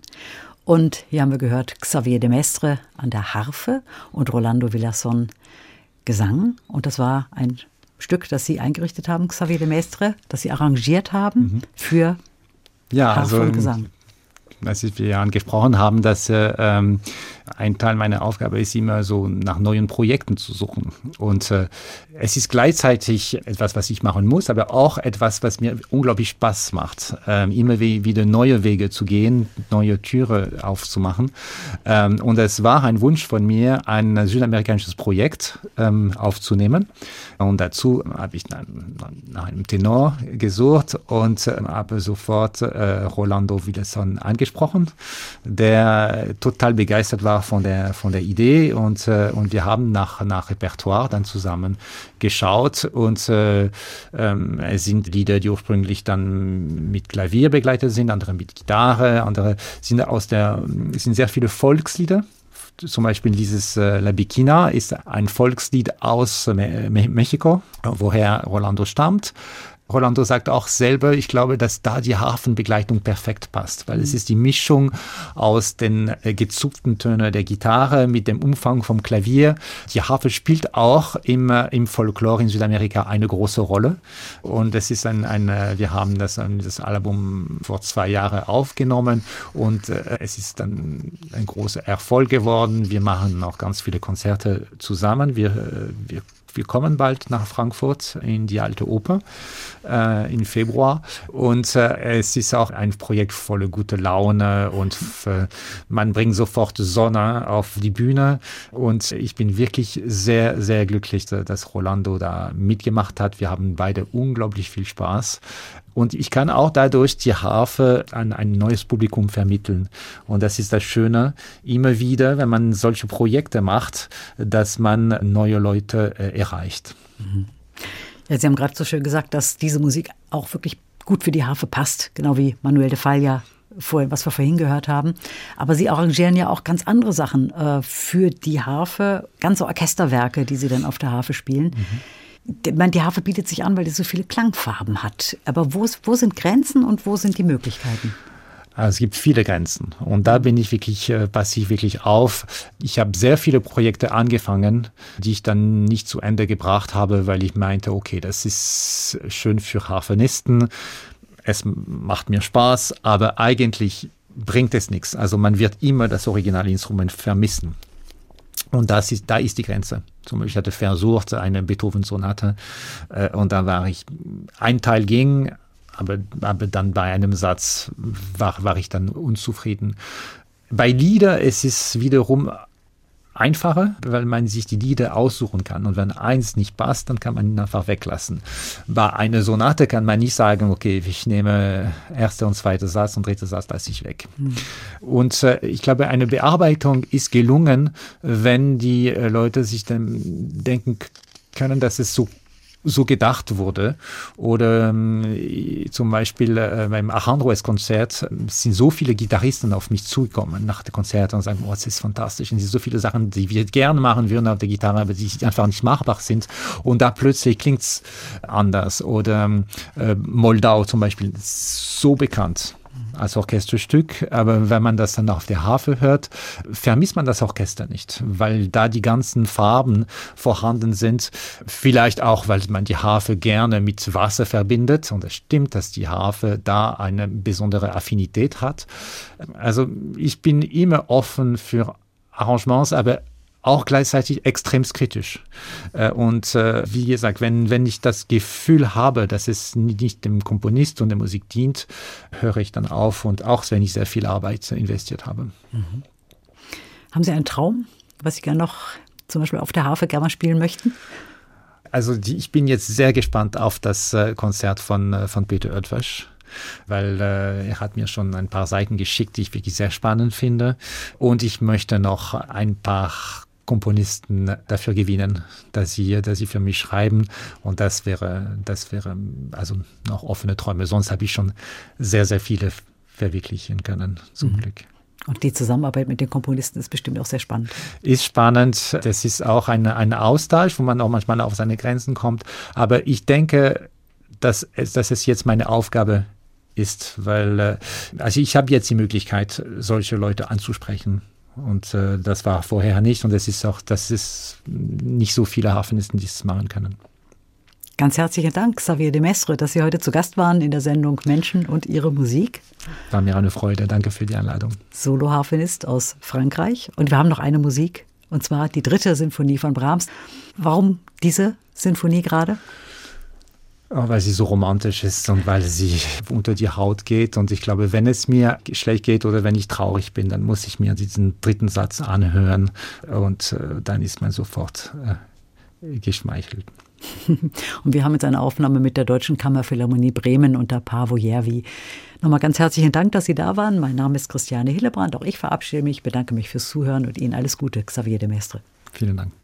Und hier haben wir gehört Xavier de Mestre an der Harfe und Rolando Villason Gesang. Und das war ein Stück, das Sie eingerichtet haben, Xavier de Mestre, das Sie arrangiert haben mhm. für ja, Harfe also, und Gesang. Als wir angesprochen haben, dass äh, ähm, ein Teil meiner Aufgabe ist immer so nach neuen Projekten zu suchen. Und äh, es ist gleichzeitig etwas, was ich machen muss, aber auch etwas, was mir unglaublich Spaß macht, ähm, immer wieder neue Wege zu gehen, neue Türe aufzumachen. Ähm, und es war ein Wunsch von mir, ein südamerikanisches Projekt ähm, aufzunehmen. Und dazu habe ich nach, nach, einem Tenor gesucht und äh, habe sofort äh, Rolando Villesson angesprochen, der total begeistert war von der, von der Idee und, äh, und wir haben nach, nach Repertoire dann zusammen geschaut und äh, ähm, es sind Lieder, die ursprünglich dann mit Klavier begleitet sind, andere mit Gitarre, andere sind aus der, es sind sehr viele Volkslieder zum Beispiel dieses äh, La Bikina ist ein Volkslied aus Me Mexiko, woher Rolando stammt. Rolando sagt auch selber, ich glaube, dass da die Hafenbegleitung perfekt passt, weil mhm. es ist die Mischung aus den äh, gezupften Tönen der Gitarre mit dem Umfang vom Klavier. Die Harfe spielt auch im, äh, im Folklore in Südamerika eine große Rolle. Und es ist ein, ein äh, wir haben das, das Album vor zwei Jahren aufgenommen und äh, es ist dann ein großer Erfolg geworden. Wir machen auch ganz viele Konzerte zusammen. Wir, äh, wir wir kommen bald nach Frankfurt in die Alte Oper äh, im Februar. Und äh, es ist auch ein Projekt voller gute Laune und äh, man bringt sofort Sonne auf die Bühne. Und ich bin wirklich sehr, sehr glücklich, dass Rolando da mitgemacht hat. Wir haben beide unglaublich viel Spaß. Und ich kann auch dadurch die Harfe an ein neues Publikum vermitteln. Und das ist das Schöne, immer wieder, wenn man solche Projekte macht, dass man neue Leute äh, erreicht. Mhm. Ja, Sie haben gerade so schön gesagt, dass diese Musik auch wirklich gut für die Harfe passt, genau wie Manuel de Falla vorhin, was wir vorhin gehört haben. Aber Sie arrangieren ja auch ganz andere Sachen äh, für die Harfe, ganze Orchesterwerke, die Sie dann auf der Harfe spielen. Mhm. Meine, die Harfe bietet sich an, weil die so viele Klangfarben hat. Aber wo, wo sind Grenzen und wo sind die Möglichkeiten? Also es gibt viele Grenzen. Und da bin ich wirklich, äh, passe ich wirklich auf. Ich habe sehr viele Projekte angefangen, die ich dann nicht zu Ende gebracht habe, weil ich meinte, okay, das ist schön für Harfenisten. Es macht mir Spaß, aber eigentlich bringt es nichts. Also man wird immer das Originalinstrument vermissen. Und das ist, da ist die Grenze. Zum Beispiel ich hatte versucht, eine Beethoven-Sonate, äh, und da war ich, ein Teil ging, aber, aber dann bei einem Satz war, war ich dann unzufrieden. Bei Lieder es ist wiederum einfacher, weil man sich die Lieder aussuchen kann. Und wenn eins nicht passt, dann kann man ihn einfach weglassen. Bei einer Sonate kann man nicht sagen, okay, ich nehme erster und zweiter Satz und dritter Satz lasse ich weg. Mhm. Und äh, ich glaube, eine Bearbeitung ist gelungen, wenn die äh, Leute sich dann denken können, dass es so so gedacht wurde. Oder ähm, zum Beispiel äh, beim Alejandro-Konzert sind so viele Gitarristen auf mich zugekommen nach dem Konzert und sagen, oh, das ist fantastisch. Und es sind so viele Sachen, die wir gerne machen würden auf der Gitarre, aber die einfach nicht machbar sind. Und da plötzlich klingt's anders. Oder äh, Moldau zum Beispiel, so bekannt als Orchesterstück, aber wenn man das dann auf der Harfe hört, vermisst man das Orchester nicht, weil da die ganzen Farben vorhanden sind. Vielleicht auch, weil man die Harfe gerne mit Wasser verbindet und es stimmt, dass die Harfe da eine besondere Affinität hat. Also ich bin immer offen für Arrangements, aber auch gleichzeitig extrem kritisch. Äh, und äh, wie gesagt, wenn, wenn ich das Gefühl habe, dass es nicht dem Komponist und der Musik dient, höre ich dann auf und auch wenn ich sehr viel Arbeit investiert habe. Mhm. Haben Sie einen Traum, was Sie gerne noch zum Beispiel auf der Harfe gerne mal spielen möchten? Also die, ich bin jetzt sehr gespannt auf das äh, Konzert von, von Peter Oetwasch weil äh, er hat mir schon ein paar Seiten geschickt, die ich wirklich sehr spannend finde. Und ich möchte noch ein paar Komponisten dafür gewinnen, dass sie, dass sie für mich schreiben. Und das wäre, das wäre also noch offene Träume. Sonst habe ich schon sehr, sehr viele verwirklichen können, zum mhm. Glück. Und die Zusammenarbeit mit den Komponisten ist bestimmt auch sehr spannend. Ist spannend. Das ist auch eine, ein Austausch, wo man auch manchmal auf seine Grenzen kommt. Aber ich denke, dass, dass es jetzt meine Aufgabe ist, weil äh, also ich habe jetzt die Möglichkeit, solche Leute anzusprechen. Und äh, das war vorher nicht. Und es ist auch, das ist nicht so viele Hafenisten, die es machen können. Ganz herzlichen Dank, Xavier de Mestre, dass Sie heute zu Gast waren in der Sendung Menschen und ihre Musik. War mir eine Freude. Danke für die Einladung. Solo-Harfenist aus Frankreich. Und wir haben noch eine Musik, und zwar die dritte Sinfonie von Brahms. Warum diese Sinfonie gerade? Oh, weil sie so romantisch ist und weil sie unter die Haut geht. Und ich glaube, wenn es mir schlecht geht oder wenn ich traurig bin, dann muss ich mir diesen dritten Satz anhören und äh, dann ist man sofort äh, geschmeichelt. [LAUGHS] Und wir haben jetzt eine Aufnahme mit der Deutschen Kammerphilharmonie Bremen unter Pavo Järvi. Nochmal ganz herzlichen Dank, dass Sie da waren. Mein Name ist Christiane Hillebrand. Auch ich verabschiede mich, bedanke mich fürs Zuhören und Ihnen alles Gute, Xavier de Mestre. Vielen Dank.